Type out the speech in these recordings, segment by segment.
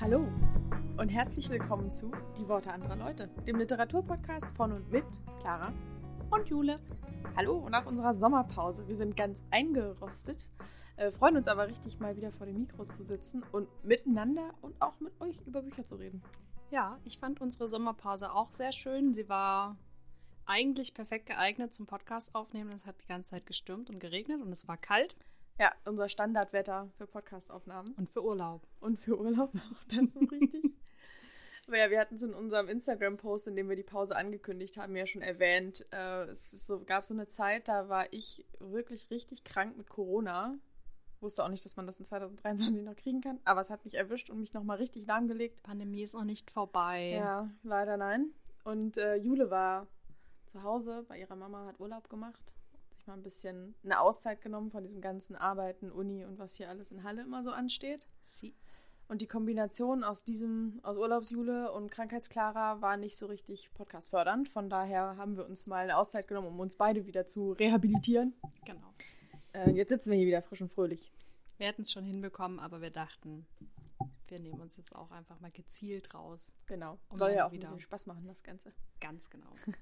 Hallo und herzlich willkommen zu Die Worte anderer Leute, dem Literaturpodcast von und mit Clara und Jule. Hallo nach unserer Sommerpause. Wir sind ganz eingerostet, äh, freuen uns aber richtig mal wieder vor den Mikros zu sitzen und miteinander und auch mit euch über Bücher zu reden. Ja, ich fand unsere Sommerpause auch sehr schön. Sie war eigentlich perfekt geeignet zum Podcast aufnehmen. Es hat die ganze Zeit gestürmt und geregnet und es war kalt. Ja, unser Standardwetter für Podcastaufnahmen. Und für Urlaub. Und für Urlaub auch, das ist richtig. Aber ja, wir hatten es in unserem Instagram-Post, in dem wir die Pause angekündigt haben, ja schon erwähnt. Äh, es so, gab so eine Zeit, da war ich wirklich richtig krank mit Corona. Wusste auch nicht, dass man das in 2023 noch kriegen kann, aber es hat mich erwischt und mich nochmal richtig lahmgelegt. Pandemie ist noch nicht vorbei. Ja, leider nein. Und äh, Jule war zu Hause bei ihrer Mama, hat Urlaub gemacht, mal ein bisschen eine Auszeit genommen von diesem ganzen Arbeiten, Uni und was hier alles in Halle immer so ansteht. Sie. Und die Kombination aus diesem, aus Urlaubsjule und Krankheitsklara war nicht so richtig podcastfördernd. Von daher haben wir uns mal eine Auszeit genommen, um uns beide wieder zu rehabilitieren. Genau. Äh, jetzt sitzen wir hier wieder frisch und fröhlich. Wir hätten es schon hinbekommen, aber wir dachten, wir nehmen uns jetzt auch einfach mal gezielt raus. Genau. Um Soll ja auch ein wieder- bisschen Spaß machen, das Ganze. Ganz genau.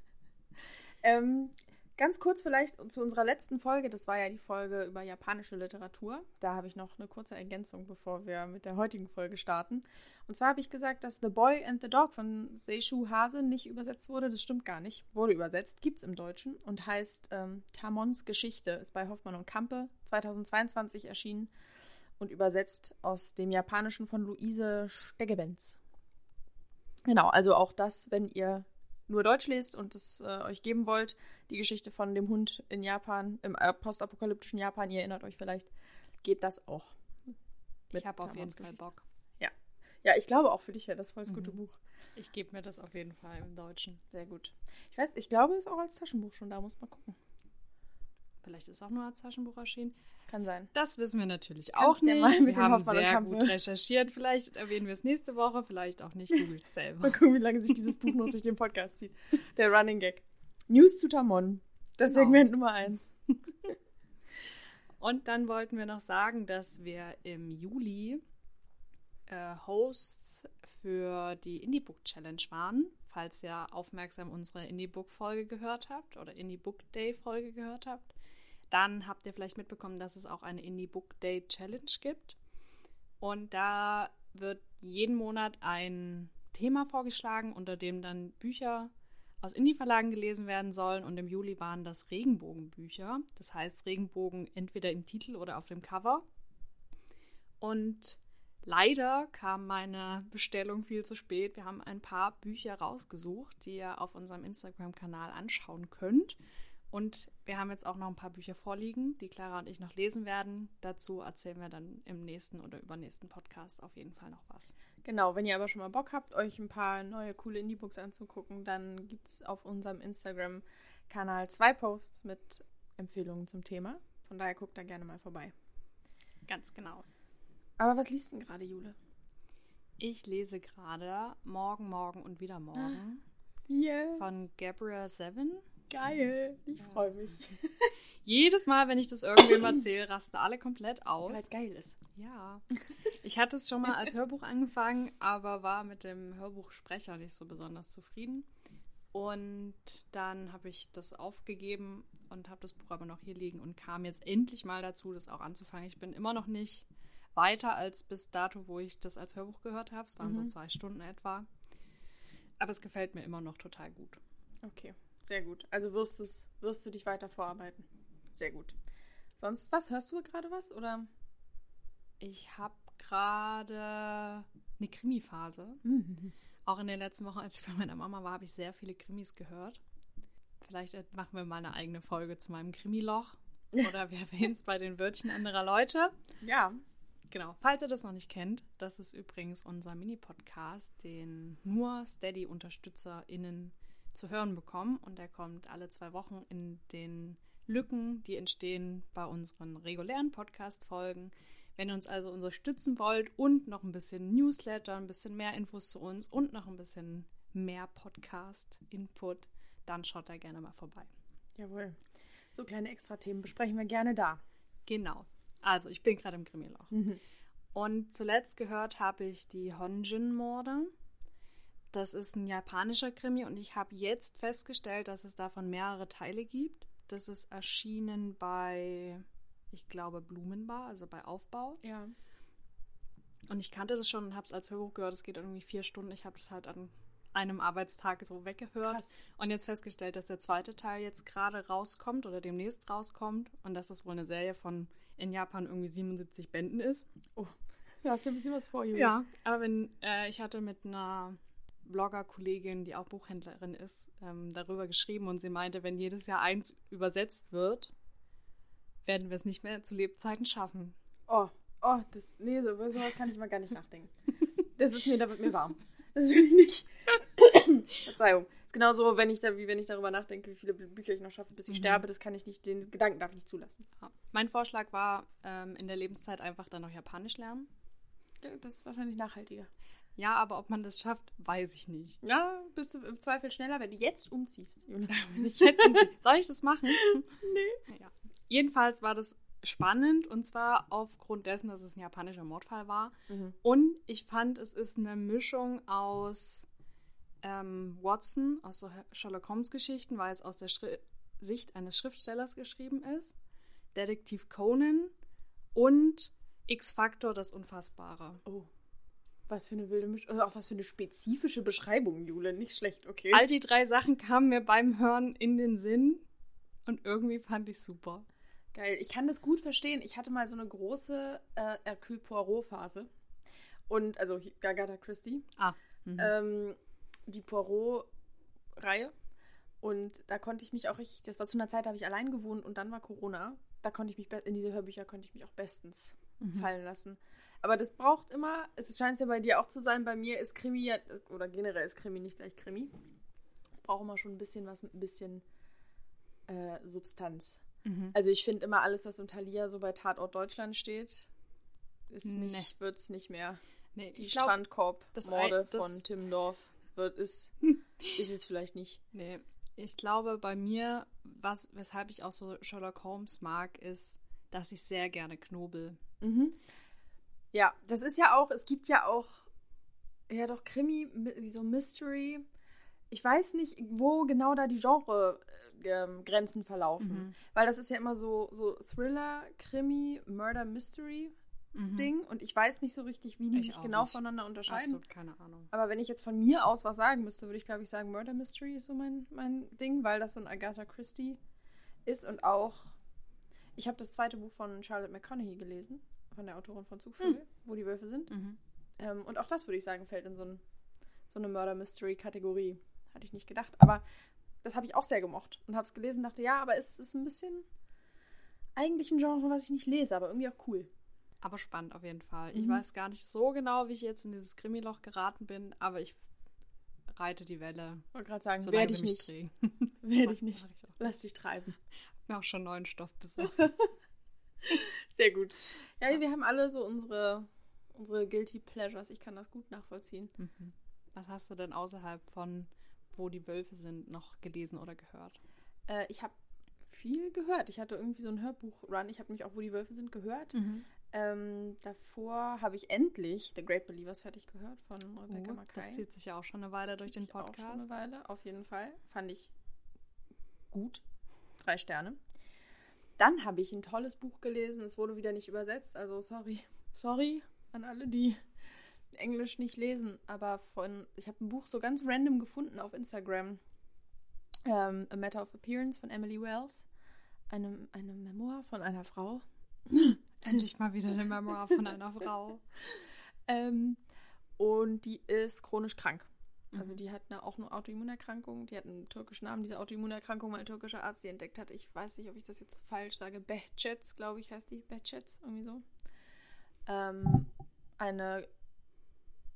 Ähm, ganz kurz vielleicht zu unserer letzten Folge. Das war ja die Folge über japanische Literatur. Da habe ich noch eine kurze Ergänzung, bevor wir mit der heutigen Folge starten. Und zwar habe ich gesagt, dass The Boy and the Dog von Seishu Hase nicht übersetzt wurde. Das stimmt gar nicht. Wurde übersetzt, gibt es im Deutschen und heißt ähm, Tamons Geschichte. Ist bei Hoffmann und Kampe 2022 erschienen und übersetzt aus dem Japanischen von Luise Steggebenz. Genau, also auch das, wenn ihr nur Deutsch lest und es äh, euch geben wollt, die Geschichte von dem Hund in Japan, im äh, postapokalyptischen Japan, ihr erinnert euch vielleicht, geht das auch. Ich habe auf jeden Fall. Bock. Ja, ich glaube auch für dich wäre das voll das gute Mhm. Buch. Ich gebe mir das auf jeden Fall im Deutschen. Sehr gut. Ich weiß, ich glaube, es ist auch als Taschenbuch schon da, muss man gucken. Vielleicht ist auch nur als Taschenbuch erschienen. Kann sein. Das wissen wir natürlich Kannst auch ja nicht. mit wir dem haben Hoffmann sehr gut recherchiert. Vielleicht erwähnen wir es nächste Woche, vielleicht auch nicht. Googelt selber. Mal gucken, wie lange sich dieses Buch noch durch den Podcast zieht. Der Running Gag. News zu Tamon. Das Genau. Segment Nummer eins. Und dann wollten wir noch sagen, dass wir im Juli äh, Hosts für die Indie Book Challenge waren. Falls ihr aufmerksam unsere Indie Book Folge gehört habt oder Indie Book Day Folge gehört habt, dann habt ihr vielleicht mitbekommen, dass es auch eine Indie Book Day Challenge gibt. Und da wird jeden Monat ein Thema vorgeschlagen, unter dem dann Bücher aus Indie-Verlagen gelesen werden sollen. Und im Juli waren das Regenbogenbücher. Das heißt Regenbogen entweder im Titel oder auf dem Cover. Und leider kam meine Bestellung viel zu spät. Wir haben ein paar Bücher rausgesucht, die ihr auf unserem Instagram-Kanal anschauen könnt. Und wir haben jetzt auch noch ein paar Bücher vorliegen, die Clara und ich noch lesen werden. Dazu erzählen wir dann im nächsten oder übernächsten Podcast auf jeden Fall noch was. Genau, wenn ihr aber schon mal Bock habt, euch ein paar neue coole Indie-Books anzugucken, dann gibt es auf unserem Instagram-Kanal zwei Posts mit Empfehlungen zum Thema. Von daher guckt da gerne mal vorbei. Ganz genau. Aber was liest denn gerade, Jule? Ich lese gerade Morgen, Morgen und wieder Morgen Yeah. von Gabrielle Seven. Geil. Ich Ja. freue mich. Jedes Mal, wenn ich das irgendwem erzähle, rasten alle komplett Weil aus. es geil ist. Ja. Ich hatte es schon mal als Hörbuch angefangen, aber war mit dem Hörbuchsprecher nicht so besonders zufrieden. Und dann habe ich das aufgegeben und habe das Buch aber noch hier liegen und kam jetzt endlich mal dazu, das auch anzufangen. Ich bin immer noch nicht weiter als bis dato, wo ich das als Hörbuch gehört habe. Es waren so Mhm. zwei Stunden etwa. Aber es gefällt mir immer noch total gut. Okay, sehr gut. Also wirst, du's, wirst du dich weiter vorarbeiten. Sehr gut. Sonst was? Hörst du gerade was? Oder? Ich habe gerade eine Krimi-Phase. Auch in den letzten Wochen, als ich bei meiner Mama war, habe ich sehr viele Krimis gehört. Vielleicht äh, machen wir mal eine eigene Folge zu meinem Krimiloch. Oder wir erwähnen es bei den Wörtchen anderer Leute. Ja. Genau, falls ihr das noch nicht kennt, das ist übrigens unser Mini-Podcast, den nur Steady-UnterstützerInnen zu hören bekommen. Und der kommt alle zwei Wochen in den Lücken, die entstehen bei unseren regulären Podcast-Folgen. Wenn ihr uns also unterstützen wollt und noch ein bisschen Newsletter, ein bisschen mehr Infos zu uns und noch ein bisschen mehr Podcast-Input, dann schaut da gerne mal vorbei. Jawohl. So kleine Extra-Themen besprechen wir gerne da. Genau. Also, ich bin gerade im Krimiloch. Und zuletzt gehört habe ich die Honjin-Morde. Das ist ein japanischer Krimi und ich habe jetzt festgestellt, dass es davon mehrere Teile gibt. Das ist erschienen bei, ich glaube, Blumenbar, also bei Aufbau. Ja. Und ich kannte das schon und habe es als Hörbuch gehört. Es geht irgendwie vier Stunden. Ich habe das halt an einem Arbeitstag so weggehört. Krass. Und jetzt festgestellt, dass der zweite Teil jetzt gerade rauskommt oder demnächst rauskommt. Und dass das wohl eine Serie von in Japan irgendwie 77 Bänden ist. Oh, da hast du ein bisschen was vor, Julia. Ja, aber wenn äh, ich hatte mit einer Blogger-Kollegin, die auch Buchhändlerin ist, ähm, darüber geschrieben und sie meinte, wenn jedes Jahr eins übersetzt wird, werden wir es nicht mehr zu Lebzeiten schaffen. Oh, oh, das, nee, so, über sowas kann ich mal gar nicht nachdenken. Das ist mir, da wird mir warm. Das will ich nicht. Verzeihung. Ist genauso, wenn ich da, wie wenn ich darüber nachdenke, wie viele Bücher ich noch schaffe, bis ich Mhm. sterbe, das kann ich nicht, den Gedanken darf ich nicht zulassen. Ja. Mein Vorschlag war, ähm, in der Lebenszeit einfach dann noch Japanisch lernen. Das ist wahrscheinlich nachhaltiger. Ja, aber ob man das schafft, weiß ich nicht. Ja, bist du im Zweifel schneller, wenn du jetzt umziehst, ich jetzt Soll ich das machen? Nee. Ja. Jedenfalls war das spannend und zwar aufgrund dessen, dass es ein japanischer Mordfall war. Mhm. Und ich fand, es ist eine Mischung aus ähm, Watson, aus so Sherlock Holmes Geschichten, weil es aus der Schri Sicht eines Schriftstellers geschrieben ist, Detektiv Conan und X-Factor, das Unfassbare. Oh. Was für eine wilde Mischung. Also auch was für eine spezifische Beschreibung, Jule. Nicht schlecht, okay. All die drei Sachen kamen mir beim Hören in den Sinn und irgendwie fand ich super. Geil. Ich kann das gut verstehen. Ich hatte mal so eine große äh, Hercule Poirot-Phase. Und, also Agatha Christie. Ah. Mhm. ähm, die Poirot-Reihe. Und da konnte ich mich auch richtig, das war zu einer Zeit, da habe ich allein gewohnt und dann war Corona. Da konnte ich mich, in diese Hörbücher konnte ich mich auch bestens Mhm. fallen lassen. Aber das braucht immer, es scheint ja bei dir auch zu sein, bei mir ist Krimi ja, oder generell ist Krimi nicht gleich Krimi. Es braucht immer schon ein bisschen was mit ein bisschen äh, Substanz. Mhm. Also ich finde immer alles, was im Thalia so bei Tatort Deutschland steht, ist Nee. nicht, wird es nicht mehr. Nee, Die Strandkorb-Morde von Timmendorf wird ist, ist es vielleicht nicht. Nee, ich glaube bei mir, was, weshalb ich auch so Sherlock Holmes mag, ist, dass ich sehr gerne knobel. Mhm. Ja, das ist ja auch, es gibt ja auch, ja doch Krimi, mi- so Mystery. Ich weiß nicht, wo genau da die Genre-Grenzen verlaufen. Mhm. Weil das ist ja immer so, so Thriller, Krimi, Murder, Mystery Mhm. Ding. Und ich weiß nicht so richtig, wie die Ich sich genau nicht. voneinander unterscheiden. Absolut keine Ahnung. Aber wenn ich jetzt von mir aus was sagen müsste, würde ich glaube ich sagen, Murder Mystery ist so mein, mein Ding, weil das so ein Agatha Christie ist und auch. Ich habe das zweite Buch von Charlotte McConaughey gelesen, von der Autorin von Zugvögel, wo die Wölfe sind. Mhm. Ähm, und auch das würde ich sagen, fällt in so, ein, so eine Murder Mystery Kategorie. Hatte ich nicht gedacht. Aber das habe ich auch sehr gemocht und habe es gelesen und dachte, ja, aber es ist ein bisschen eigentlich ein Genre, was ich nicht lese, aber irgendwie auch cool. Aber spannend auf jeden Fall. Ich Mhm. weiß gar nicht so genau, wie ich jetzt in dieses Krimiloch geraten bin, aber ich reite die Welle, Ich wollte gerade sagen, werde sie ich mich nicht. drehen. Werde ich nicht. mach ich auch. Lass dich treiben. mir auch schon neuen Stoff besorgt. Sehr gut. Ja, Ja. wir haben alle so unsere, unsere Guilty Pleasures. Ich kann das gut nachvollziehen. mhm. Was hast du denn außerhalb von Wo die Wölfe sind noch gelesen oder gehört? Äh, ich habe viel gehört. Ich hatte irgendwie so einen Hörbuch-Run. Ich habe mich auch, wo die Wölfe sind, gehört. Ähm, davor habe ich endlich The Great Believers fertig gehört von Rebecca Oh, Mackay. das zieht sich ja auch schon eine Weile durch Zieht den sich auch schon Podcast. eine Weile, auf jeden Fall. Fand ich gut. Drei Sterne. Dann habe ich ein tolles Buch gelesen. Es wurde wieder nicht übersetzt. Also sorry. Sorry an alle, die Englisch nicht lesen. Aber von, ich habe ein Buch so ganz random gefunden auf Instagram. Ähm, A Matter of Appearance von Emily Wells. Eine, eine Memoir von einer Frau. Endlich mal wieder eine Memoir von einer Frau. Ähm, und die ist chronisch krank. Also Mhm. die hat eine, auch eine Autoimmunerkrankung. Die hat einen türkischen Namen, diese Autoimmunerkrankung, weil ein türkischer Arzt sie entdeckt hat. Ich weiß nicht, ob ich das jetzt falsch sage. Behçets, glaube ich, heißt die. Behçets, irgendwie so. Ähm, eine,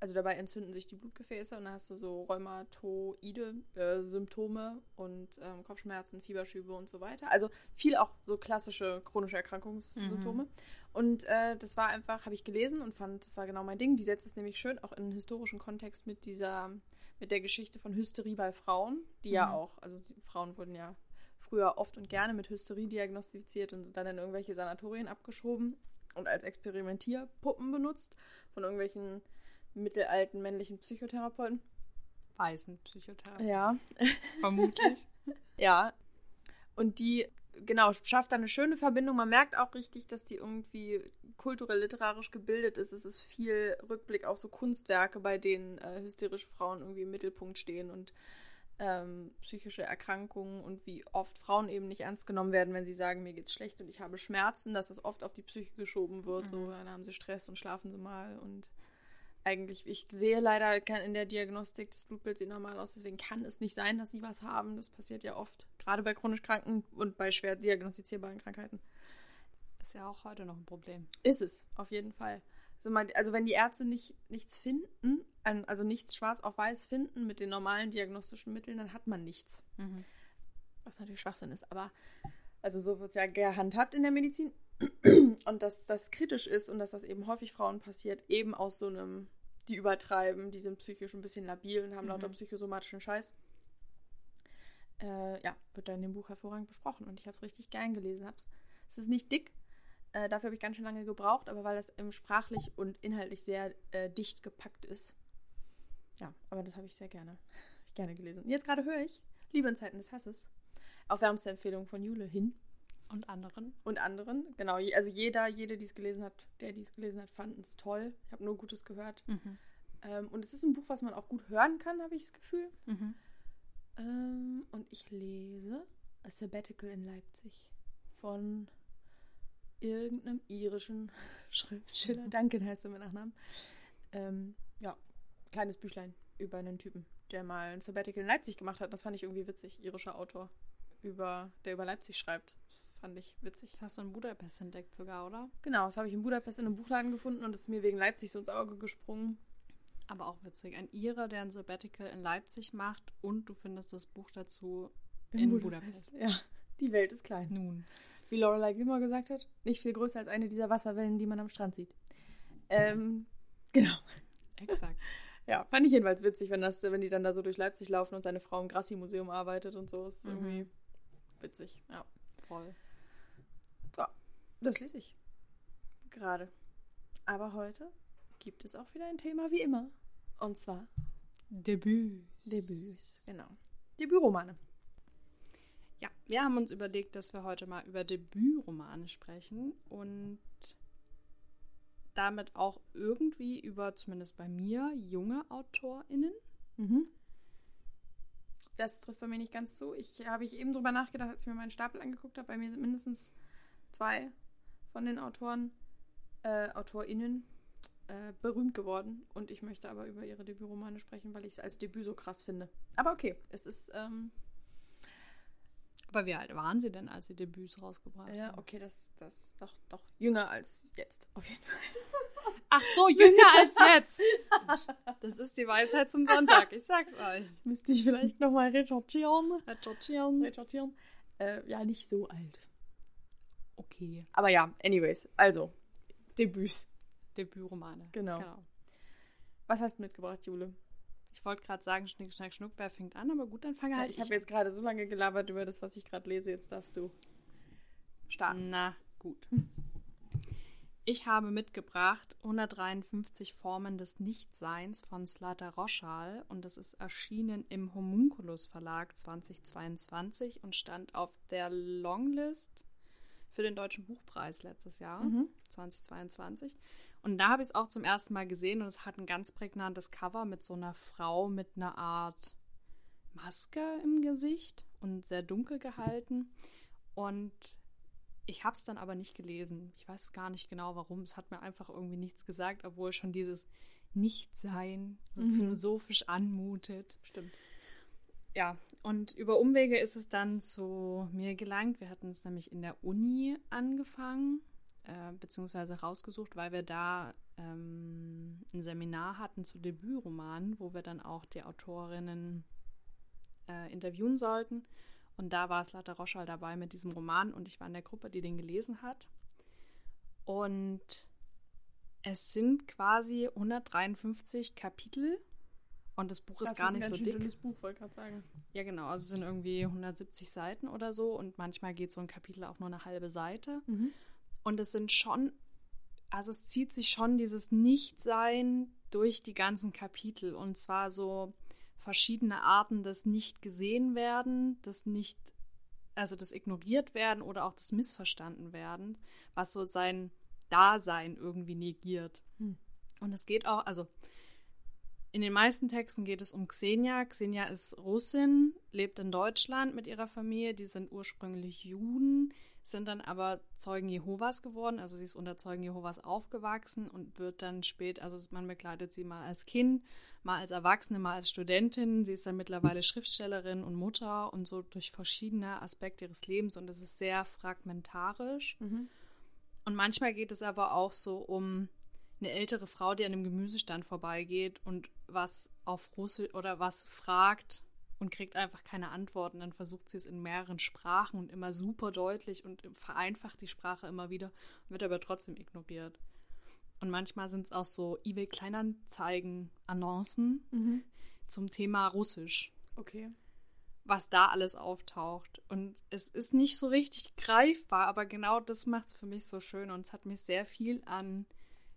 also dabei entzünden sich die Blutgefäße und dann hast du so rheumatoide äh, Symptome und ähm, Kopfschmerzen, Fieberschübe und so weiter. Also viel auch so klassische chronische Erkrankungssymptome. Und äh, das war einfach, habe ich gelesen und fand, das war genau mein Ding. Die setzt es nämlich schön auch in einen historischen Kontext mit dieser, mit der Geschichte von Hysterie bei Frauen, die ja Mhm. auch, also die Frauen wurden ja früher oft und gerne mit Hysterie diagnostiziert und sind dann in irgendwelche Sanatorien abgeschoben. und als Experimentierpuppen benutzt von irgendwelchen mittelalten männlichen Psychotherapeuten. Weißen Psychotherapeuten. Ja. Vermutlich. ja. Und die, genau, schafft da eine schöne Verbindung. Man merkt auch richtig, dass die irgendwie kulturell literarisch gebildet ist. Es ist viel Rückblick auf so Kunstwerke, bei denen äh, hysterische Frauen irgendwie im Mittelpunkt stehen und ähm, psychische Erkrankungen und wie oft Frauen eben nicht ernst genommen werden, wenn sie sagen, mir geht's schlecht und ich habe Schmerzen, dass das oft auf die Psyche geschoben wird. Mhm. So, dann haben sie Stress und schlafen sie mal und eigentlich, ich sehe leider in der Diagnostik das Blutbild sieht normal aus, deswegen kann es nicht sein, dass sie was haben. Das passiert ja oft, gerade bei chronisch Kranken und bei schwer diagnostizierbaren Krankheiten. Ist ja auch heute noch ein Problem. Ist es, auf jeden Fall. Also, man, also wenn die Ärzte nicht, nichts finden, also nichts schwarz auf weiß finden mit den normalen diagnostischen Mitteln, dann hat man nichts. Mhm. Was natürlich Schwachsinn ist, aber also so wird es ja gehandhabt in der Medizin. Und dass das kritisch ist und dass das eben häufig Frauen passiert, eben aus so einem, die übertreiben, die sind psychisch ein bisschen labil und haben Mhm. lauter psychosomatischen Scheiß. Äh, ja, wird da in dem Buch hervorragend besprochen und ich habe es richtig gern gelesen. Hab's. Es ist nicht dick, äh, dafür habe ich ganz schön lange gebraucht, aber weil das eben sprachlich und inhaltlich sehr äh, dicht gepackt ist. Ja, aber das habe ich sehr gerne, ich gerne gelesen. Und jetzt gerade höre ich Liebe in Zeiten des Hasses. Auf wärmste Empfehlung von Jule hin Und anderen? und anderen. Genau, also jeder, jede, die es gelesen hat, der die es gelesen hat, fand es toll. Ich habe nur Gutes gehört. Mhm. Ähm, und es ist ein Buch, was man auch gut hören kann, habe ich das Gefühl. Mhm. Ähm, und ich lese A Sabbatical in Leipzig von irgendeinem irischen Schriftsteller. Duncan heißt er mit Nachnamen. Ähm, ja, kleines Büchlein über einen Typen, der mal ein Sabbatical in Leipzig gemacht hat. Das fand ich irgendwie witzig. Irischer Autor, über, der über Leipzig schreibt. Fand ich witzig. Das hast du in Budapest entdeckt sogar, oder? Genau, das habe ich in Budapest in einem Buchladen gefunden und es ist mir wegen Leipzig so ins Auge gesprungen. Aber auch witzig. Ein Ire, der ein Sabbatical in Leipzig macht und du findest das Buch dazu in, Budapest. Ja, die Welt ist klein. Nun. Wie Lorelei Gilmore gesagt hat, nicht viel größer als eine dieser Wasserwellen, die man am Strand sieht. Ähm, genau. Exakt. Ja, fand ich jedenfalls witzig, wenn, das, wenn die dann da so durch Leipzig laufen und seine Frau im Grassi-Museum arbeitet und so. Ist Mhm. irgendwie witzig. Ja. Voll. Das lese ich. Gerade. Aber heute gibt es auch wieder ein Thema wie immer. Und zwar Debüt. Debüts. Genau. Debütromane. Ja, wir haben uns überlegt, dass wir heute mal über Debütromane sprechen und damit auch irgendwie über, zumindest bei mir, junge AutorInnen. Mhm. Das trifft bei mir nicht ganz zu. Ich habe ich eben drüber nachgedacht, als ich mir meinen Stapel angeguckt habe. Bei mir sind mindestens zwei von den Autoren, äh, AutorInnen äh, berühmt geworden. Und ich möchte aber über ihre Debütromane sprechen, weil ich es als Debüt so krass finde. Aber okay, es ist, ähm, Aber wie alt waren sie denn, als sie Debüts rausgebracht ja, haben? okay, das, das doch, doch jünger als jetzt, auf jeden Fall. Ach so, jünger als jetzt. Das ist die Weisheit zum Sonntag, ich sag's euch. Müsste ich vielleicht nochmal recherchieren. Recherchieren. Recherchieren. Äh, ja, nicht so alt. Okay, Aber ja, anyways, also, Debüts. Debütromane. Genau. Was hast du mitgebracht, Jule? Ich wollte gerade sagen, Schnick, Schnack, Schnuck, wer fängt an, aber gut, dann fange halt ich habe jetzt gerade so lange gelabert über das, was ich gerade lese. Jetzt darfst du starten. Na, gut. Ich habe mitgebracht 153 Formen des Nichtseins von Slater Roschal und das ist erschienen im Homunculus Verlag 2022 und stand auf der Longlist für den Deutschen Buchpreis letztes Jahr, Mhm. 2022. Und da habe ich es auch zum ersten Mal gesehen und es hat ein ganz prägnantes Cover mit so einer Frau mit einer Art Maske im Gesicht und sehr dunkel gehalten. Und ich habe es dann aber nicht gelesen. Ich weiß gar nicht genau warum. Es hat mir einfach irgendwie nichts gesagt, obwohl schon dieses Nichtsein so Mhm. philosophisch anmutet. Stimmt. Ja, und über Umwege ist es dann zu mir gelangt. Wir hatten es nämlich in der Uni angefangen, äh, beziehungsweise rausgesucht, weil wir da ähm, ein Seminar hatten zu Debütromanen, wo wir dann auch die Autorinnen äh, interviewen sollten. Und da war Slater Roschal dabei mit diesem Roman und ich war in der Gruppe, die den gelesen hat. Und es sind quasi 153 Kapitel und das Buch ist gar nicht so dick. dünnes Buch, wollte gerade sagen. Ja, genau. Also es sind irgendwie 170 Seiten oder so und manchmal geht so ein Kapitel auch nur eine halbe Seite. Mhm. Und es sind schon also es zieht sich schon dieses Nichtsein durch die ganzen Kapitel und zwar so verschiedene Arten des nicht gesehen werden, des nicht, also des ignoriert werden oder auch des missverstanden werden, was so sein Dasein irgendwie negiert. Hm. Und es geht auch, also in den meisten Texten geht es um Xenia. Xenia ist Russin, lebt in Deutschland mit ihrer Familie. Die sind ursprünglich Juden, sind dann aber Zeugen Jehovas geworden. Also sie ist unter Zeugen Jehovas aufgewachsen und wird dann spät, also man begleitet sie mal als Kind, mal als Erwachsene, mal als Studentin. Sie ist dann mittlerweile Schriftstellerin und Mutter und so durch verschiedene Aspekte ihres Lebens und es ist sehr fragmentarisch. Mhm. Und manchmal geht es aber auch so um eine ältere Frau, die an einem Gemüsestand vorbeigeht und was auf Russisch oder was fragt und kriegt einfach keine Antworten. Dann versucht sie es in mehreren Sprachen und immer super deutlich und vereinfacht die Sprache immer wieder, wird aber trotzdem ignoriert. Und manchmal sind es auch so eBay Kleinanzeigen-Annoncen mhm. zum Thema Russisch. Okay. Was da alles auftaucht. Und es ist nicht so richtig greifbar, aber genau das macht es für mich so schön. Und es hat mich sehr viel an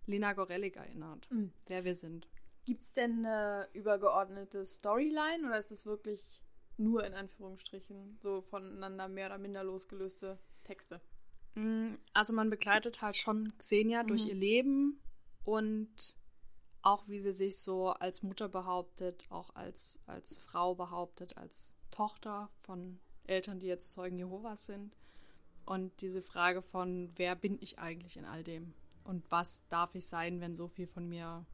Lena Gorelik erinnert, mhm. wer wir sind. Gibt es denn eine übergeordnete Storyline oder ist es wirklich nur in Anführungsstrichen so voneinander mehr oder minder losgelöste Texte? Mm, also man begleitet halt schon Xenia mhm. durch ihr Leben und auch wie sie sich so als Mutter behauptet, auch als, als Frau behauptet, als Tochter von Eltern, die jetzt Zeugen Jehovas sind. Und diese Frage von, wer bin ich eigentlich in all dem? Und was darf ich sein, wenn so viel von mir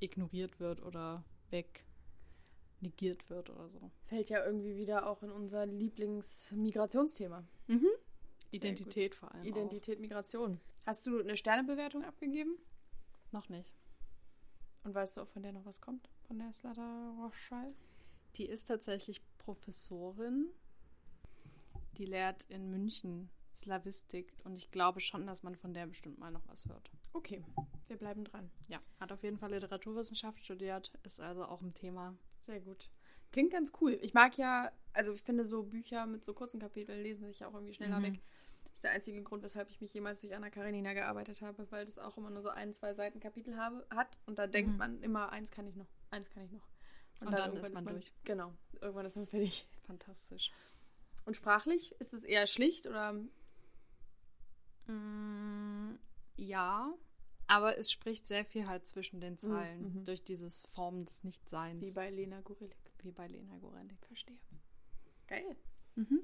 ignoriert wird oder weg negiert wird oder so. Fällt ja irgendwie wieder auch in unser Lieblingsmigrationsthema. Mhm. Identität vor allem. Identität, auch. Migration. Hast du eine Sternebewertung abgegeben? Noch nicht. Und weißt du, ob von der noch was kommt? Von der Slata Rochal? Die ist tatsächlich Professorin. Die lehrt in München Slavistik und ich glaube schon, dass man von der bestimmt mal noch was hört. Okay, wir bleiben dran. Ja, hat auf jeden Fall Literaturwissenschaft studiert, ist also auch ein Thema. Sehr gut. Klingt ganz cool. Ich mag ja, also ich finde so Bücher mit so kurzen Kapiteln lesen sich ja auch irgendwie schneller mhm. weg. Das ist der einzige Grund, weshalb ich mich jemals durch Anna Karenina gearbeitet habe, weil das auch immer nur so ein, zwei Seiten Kapitel habe, hat und da denkt mhm. man immer, eins kann ich noch, eins kann ich noch. Und, und dann, dann ist man, ist man durch. Genau, irgendwann ist man fertig. Fantastisch. Und sprachlich ist es eher schlicht oder Mm, ja, aber es spricht sehr viel halt zwischen den mm, Zeilen mhm. durch dieses Formen des Nichtseins. Wie bei Lena Gorelik. Wie bei Lena Gorelik. Verstehe. Geil. Mhm.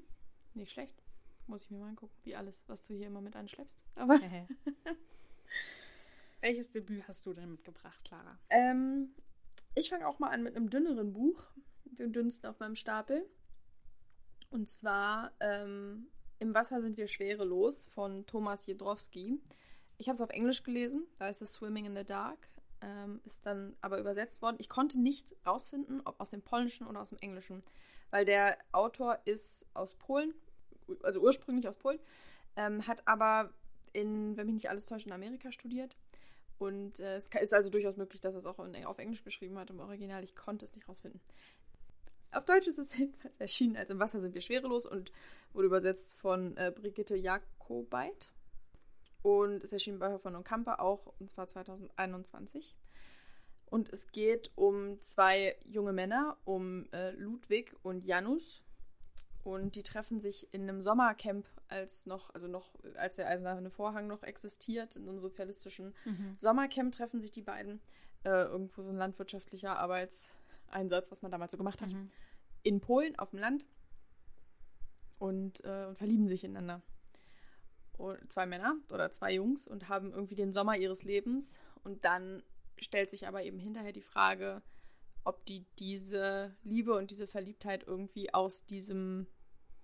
Nicht schlecht. Muss ich mir mal angucken, wie alles, was du hier immer mit anschleppst. Aber. Welches Debüt hast du denn mitgebracht, Clara? Ähm, ich fange auch mal an mit einem dünneren Buch, den dünnsten auf meinem Stapel. Und zwar ähm, im Wasser sind wir schwerelos von Thomas Jedrowski. Ich habe es auf Englisch gelesen, da ist es Swimming in the Dark, ähm, ist dann aber übersetzt worden. Ich konnte nicht rausfinden, ob aus dem Polnischen oder aus dem Englischen, weil der Autor ist aus Polen, also ursprünglich aus Polen, ähm, hat aber in, wenn mich nicht alles täuscht, in Amerika studiert. Und äh, es ist also durchaus möglich, dass er es auch in, auf Englisch geschrieben hat im Original. Ich konnte es nicht rausfinden. Auf Deutsch ist es jedenfalls erschienen als Im Wasser sind wir schwerelos und wurde übersetzt von äh, Brigitte Jakobait. Und es erschien bei Hoffmann und Kamper auch, und zwar 2021. Und es geht um zwei junge Männer, um äh, Ludwig und Janus. Und die treffen sich in einem Sommercamp, als noch, also noch, als der Eiserne Vorhang noch existiert, in einem sozialistischen mhm. Sommercamp treffen sich die beiden. Äh, irgendwo so ein landwirtschaftlicher Arbeitseinsatz, was man damals so gemacht hat. Mhm in Polen auf dem Land und, äh, und verlieben sich ineinander. Und zwei Männer oder zwei Jungs und haben irgendwie den Sommer ihres Lebens. Und dann stellt sich aber eben hinterher die Frage, ob die diese Liebe und diese Verliebtheit irgendwie aus diesem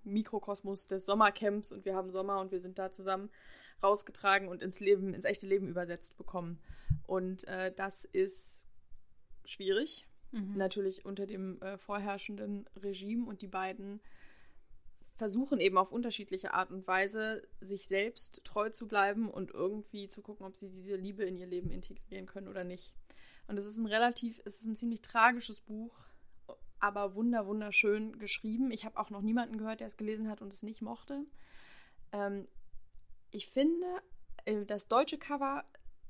Mikrokosmos des Sommercamps und wir haben Sommer und wir sind da zusammen rausgetragen und ins Leben, ins echte Leben übersetzt bekommen. Und äh, das ist schwierig, Mhm. Natürlich unter dem äh, vorherrschenden Regime und die beiden versuchen eben auf unterschiedliche Art und Weise, sich selbst treu zu bleiben und irgendwie zu gucken, ob sie diese Liebe in ihr Leben integrieren können oder nicht. Und es ist ein relativ, es ist ein ziemlich tragisches Buch, aber wunder, wunderschön geschrieben. Ich habe auch noch niemanden gehört, der es gelesen hat und es nicht mochte. Ähm, ich finde, äh, das deutsche Cover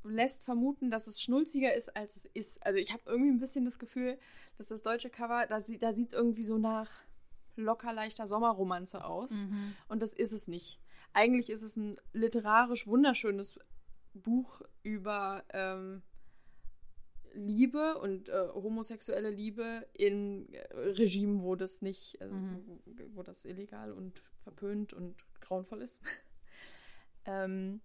lässt vermuten, dass es schnulziger ist, als es ist. Also ich habe irgendwie ein bisschen das Gefühl, dass das deutsche Cover, da, da sieht es irgendwie so nach locker leichter Sommerromanze aus. Mhm. Und das ist es nicht. Eigentlich ist es ein literarisch wunderschönes Buch über ähm, Liebe und äh, homosexuelle Liebe in äh, Regimen, wo das nicht, äh, Mhm. wo, wo das illegal und verpönt und grauenvoll ist. ähm,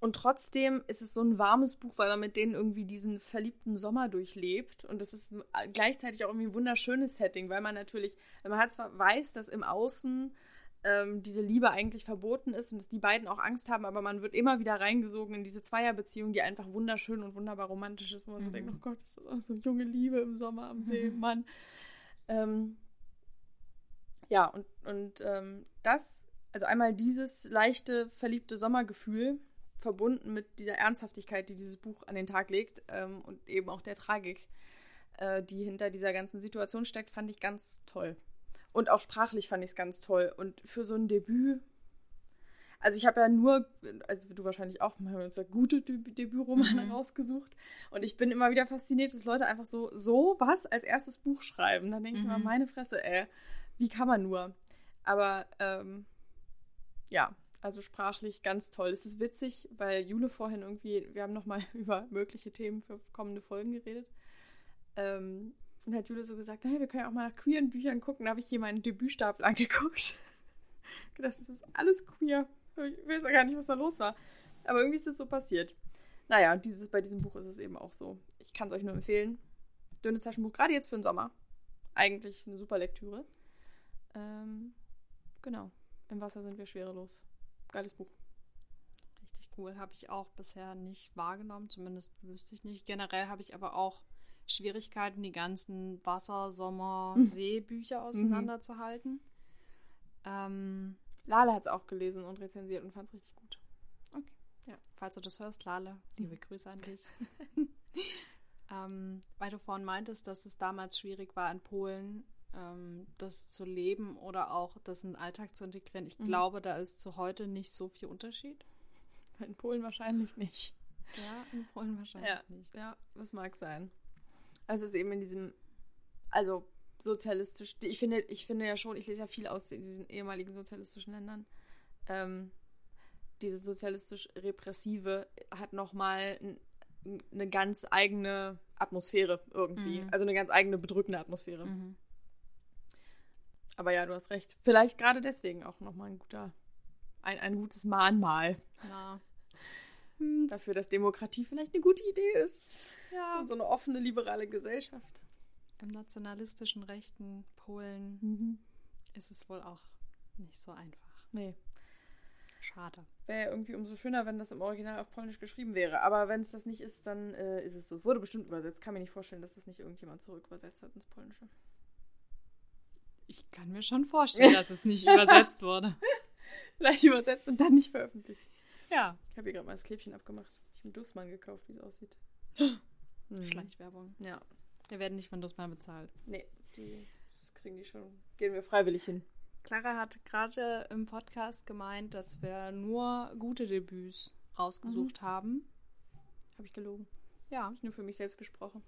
und trotzdem ist es so ein warmes Buch, weil man mit denen irgendwie diesen verliebten Sommer durchlebt. Und es ist gleichzeitig auch irgendwie ein wunderschönes Setting, weil man natürlich, man hat zwar weiß, dass im Außen ähm, diese Liebe eigentlich verboten ist und dass die beiden auch Angst haben, aber man wird immer wieder reingesogen in diese Zweierbeziehung, die einfach wunderschön und wunderbar romantisch ist, wo man so Mhm. denkt, oh Gott, ist das auch so junge Liebe im Sommer am See, Mhm. Mann. Ähm, ja, und, und ähm, das, also einmal dieses leichte, verliebte Sommergefühl, verbunden mit dieser Ernsthaftigkeit, die dieses Buch an den Tag legt ähm, und eben auch der Tragik, äh, die hinter dieser ganzen Situation steckt, fand ich ganz toll. Und auch sprachlich fand ich es ganz toll. Und für so ein Debüt, also ich habe ja nur, also du wahrscheinlich auch, wir haben uns ja gute Deb Debütromane Mhm. rausgesucht. Und ich bin immer wieder fasziniert, dass Leute einfach so, so was als erstes Buch schreiben. Dann denke ich immer, Mhm. meine Fresse, ey, wie kann man nur? Aber ähm, ja, also sprachlich ganz toll. Es ist witzig, weil Jule vorhin irgendwie, wir haben nochmal über mögliche Themen für kommende Folgen geredet. Ähm, und hat Jule so gesagt, naja, wir können ja auch mal nach queeren Büchern gucken. Da habe ich hier meinen Debütstapel angeguckt. gedacht, das ist alles queer. Ich weiß ja gar nicht, was da los war. Aber irgendwie ist es so passiert. Naja, dieses, bei diesem Buch ist es eben auch so. Ich kann es euch nur empfehlen. Dünnes Taschenbuch, gerade jetzt für den Sommer. Eigentlich eine super Lektüre. Ähm, genau. Im Wasser sind wir schwerelos. Geiles Buch. Richtig cool. Habe ich auch bisher nicht wahrgenommen, zumindest wüsste ich nicht. Generell habe ich aber auch Schwierigkeiten, die ganzen Wasser-, Sommer-, Mhm. Seebücher auseinanderzuhalten. Ähm, Lale hat es auch gelesen und rezensiert und fand es richtig gut. falls du das hörst, Lale, liebe Grüße an dich. ähm, weil du vorhin meintest, dass es damals schwierig war in Polen, ähm, das zu leben oder auch das in den Alltag zu integrieren. Ich Mhm. glaube, da ist zu heute nicht so viel Unterschied. In Polen wahrscheinlich nicht. Ja, in Polen wahrscheinlich Ja. nicht. Ja, das mag sein. Also es ist eben in diesem, also sozialistisch, ich finde, ich finde ja schon, ich lese ja viel aus diesen ehemaligen sozialistischen Ländern. Ähm, dieses sozialistisch-repressive hat nochmal ein, eine ganz eigene Atmosphäre irgendwie. Mhm. Also eine ganz eigene bedrückende Atmosphäre. Mhm. Aber ja, du hast recht. Vielleicht gerade deswegen auch nochmal ein guter, ein, ein gutes Mahnmal Ja. dafür, dass Demokratie vielleicht eine gute Idee ist. ja. Und so eine offene, liberale Gesellschaft. Im nationalistischen rechten Polen ist es wohl auch nicht so einfach. Nee. Schade. Wäre ja irgendwie umso schöner, wenn das im Original auf Polnisch geschrieben wäre. Aber wenn es das nicht ist, dann äh, ist es so. Es wurde bestimmt übersetzt. Kann mir nicht vorstellen, dass das nicht irgendjemand zurückübersetzt hat ins Polnische. Ich kann mir schon vorstellen, dass es nicht übersetzt wurde. Vielleicht übersetzt und dann nicht veröffentlicht. Ja. Ich habe hier gerade mal das Klebchen abgemacht. Ich habe einen Dussmann gekauft, wie es aussieht. Hm. Schleichwerbung. Ja. Wir werden nicht von Dussmann bezahlt. Nee, die, das kriegen die schon. Gehen wir freiwillig hin. Clara hat gerade im Podcast gemeint, dass wir nur gute Debüts rausgesucht haben. Habe ich gelogen. Ja. Ich nur für mich selbst gesprochen.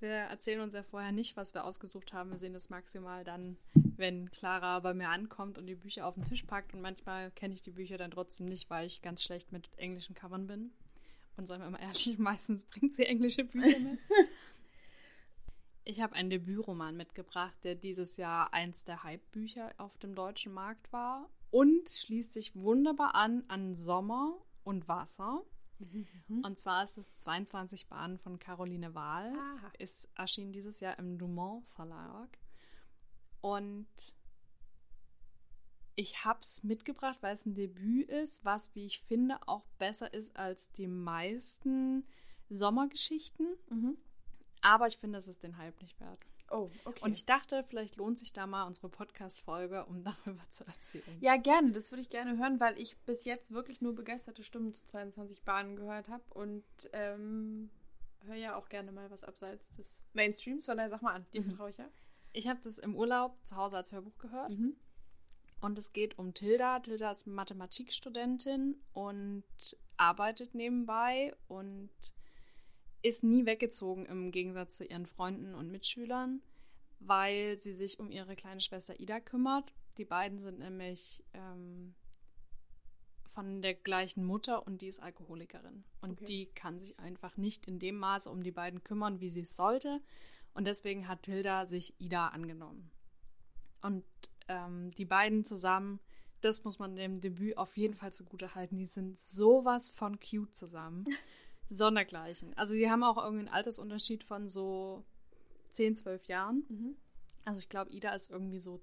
Wir erzählen uns ja vorher nicht, was wir ausgesucht haben. Wir sehen das maximal dann, wenn Clara bei mir ankommt und die Bücher auf den Tisch packt. Und manchmal kenne ich die Bücher dann trotzdem nicht, weil ich ganz schlecht mit englischen Covern bin. Und sagen wir mal ehrlich, meistens bringt sie englische Bücher mit. Ich habe einen Debütroman mitgebracht, der dieses Jahr eins der Hype-Bücher auf dem deutschen Markt war und schließt sich wunderbar an an Sommer und Wasser. Und zwar ist es 22 Bahnen von Caroline Wahl. Aha. Es erschien dieses Jahr im Dumont Verlag. Und ich habe es mitgebracht, weil es ein Debüt ist, was, wie ich finde, auch besser ist als die meisten Sommergeschichten. Mhm. Aber ich finde, es ist den Hype nicht wert. Oh, okay. Und ich dachte, vielleicht lohnt sich da mal unsere Podcast-Folge, um darüber zu erzählen. Ja, gerne. Das würde ich gerne hören, weil ich bis jetzt wirklich nur begeisterte Stimmen zu 22 Bahnen gehört habe und ähm, höre ja auch gerne mal was abseits des Mainstreams. Von daher sag mal an, dir Mhm. vertraue ich ja. Ich habe das im Urlaub zu Hause als Hörbuch gehört. Und es geht um Tilda. Tilda ist Mathematikstudentin und arbeitet nebenbei und ist nie weggezogen im Gegensatz zu ihren Freunden und Mitschülern, weil sie sich um ihre kleine Schwester Ida kümmert. Die beiden sind nämlich ähm, von der gleichen Mutter und die ist Alkoholikerin. Und Okay. die kann sich einfach nicht in dem Maße um die beiden kümmern, wie sie es sollte. Und deswegen hat Tilda sich Ida angenommen. Und ähm, die beiden zusammen, das muss man dem Debüt auf jeden Fall zugute halten. Die sind sowas von cute zusammen. Sondergleichen. Also die haben auch irgendwie einen Altersunterschied von so 10, 12 Jahren. Mhm. Also ich glaube, Ida ist irgendwie so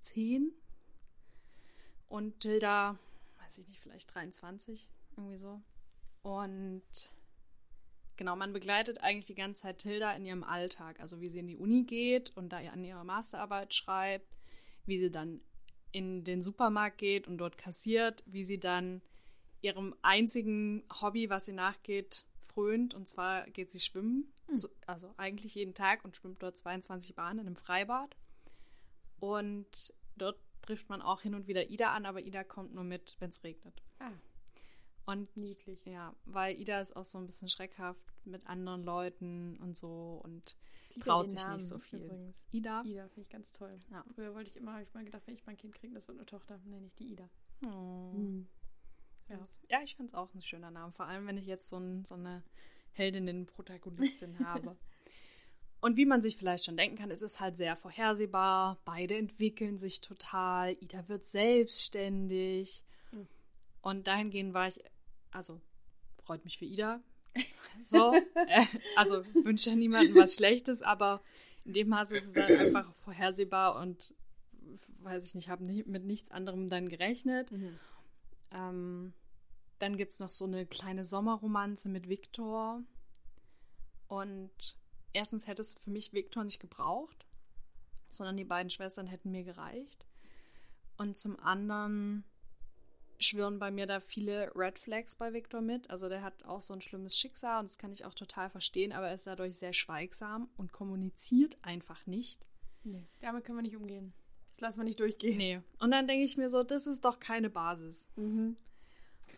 10 und Tilda, weiß ich nicht, vielleicht 23, irgendwie so. Und genau, man begleitet eigentlich die ganze Zeit Tilda in ihrem Alltag, also wie sie in die Uni geht und da an ihrer Masterarbeit schreibt, wie sie dann in den Supermarkt geht und dort kassiert, wie sie dann ihrem einzigen Hobby, was sie nachgeht, frönt. Und zwar geht sie schwimmen, so, also eigentlich jeden Tag und schwimmt dort 22 Bahnen in einem Freibad. Und dort trifft man auch hin und wieder Ida an, aber Ida kommt nur mit, wenn es regnet. Ah, Und niedlich. ja, weil Ida ist auch so ein bisschen schreckhaft mit anderen Leuten und so und liebe traut sich Namen nicht so viel. Übrigens. Ida. Ida finde ich ganz toll. Ja. Früher wollte ich immer, habe ich mal gedacht, wenn ich mein Kind kriege, das wird eine Tochter, nenne ich die Ida. Oh. Ja. Ja, ja ich finde es auch ein schöner Name. Vor allem, wenn ich jetzt so, ein, so eine Heldinnen-Protagonistin habe. Und wie man sich vielleicht schon denken kann, ist es halt sehr vorhersehbar. Beide entwickeln sich total. Ida wird selbstständig. Mhm. Und dahingehend war ich, also freut mich für Ida. So, äh, also wünsche ja niemandem was Schlechtes, aber in dem Maße ist es halt einfach vorhersehbar und weiß ich nicht, habe nicht, mit nichts anderem dann gerechnet. Mhm. Ähm, dann gibt es noch so eine kleine Sommerromanze mit Viktor. Und erstens hätte es für mich Viktor nicht gebraucht, sondern die beiden Schwestern hätten mir gereicht. Und zum anderen schwirren bei mir da viele Red Flags bei Viktor mit. Also der hat auch so ein schlimmes Schicksal und das kann ich auch total verstehen, aber er ist dadurch sehr schweigsam und kommuniziert einfach nicht. Nee, damit können wir nicht umgehen. Das lassen wir nicht durchgehen. Nee. Und dann denke ich mir so, das ist doch keine Basis. Mhm.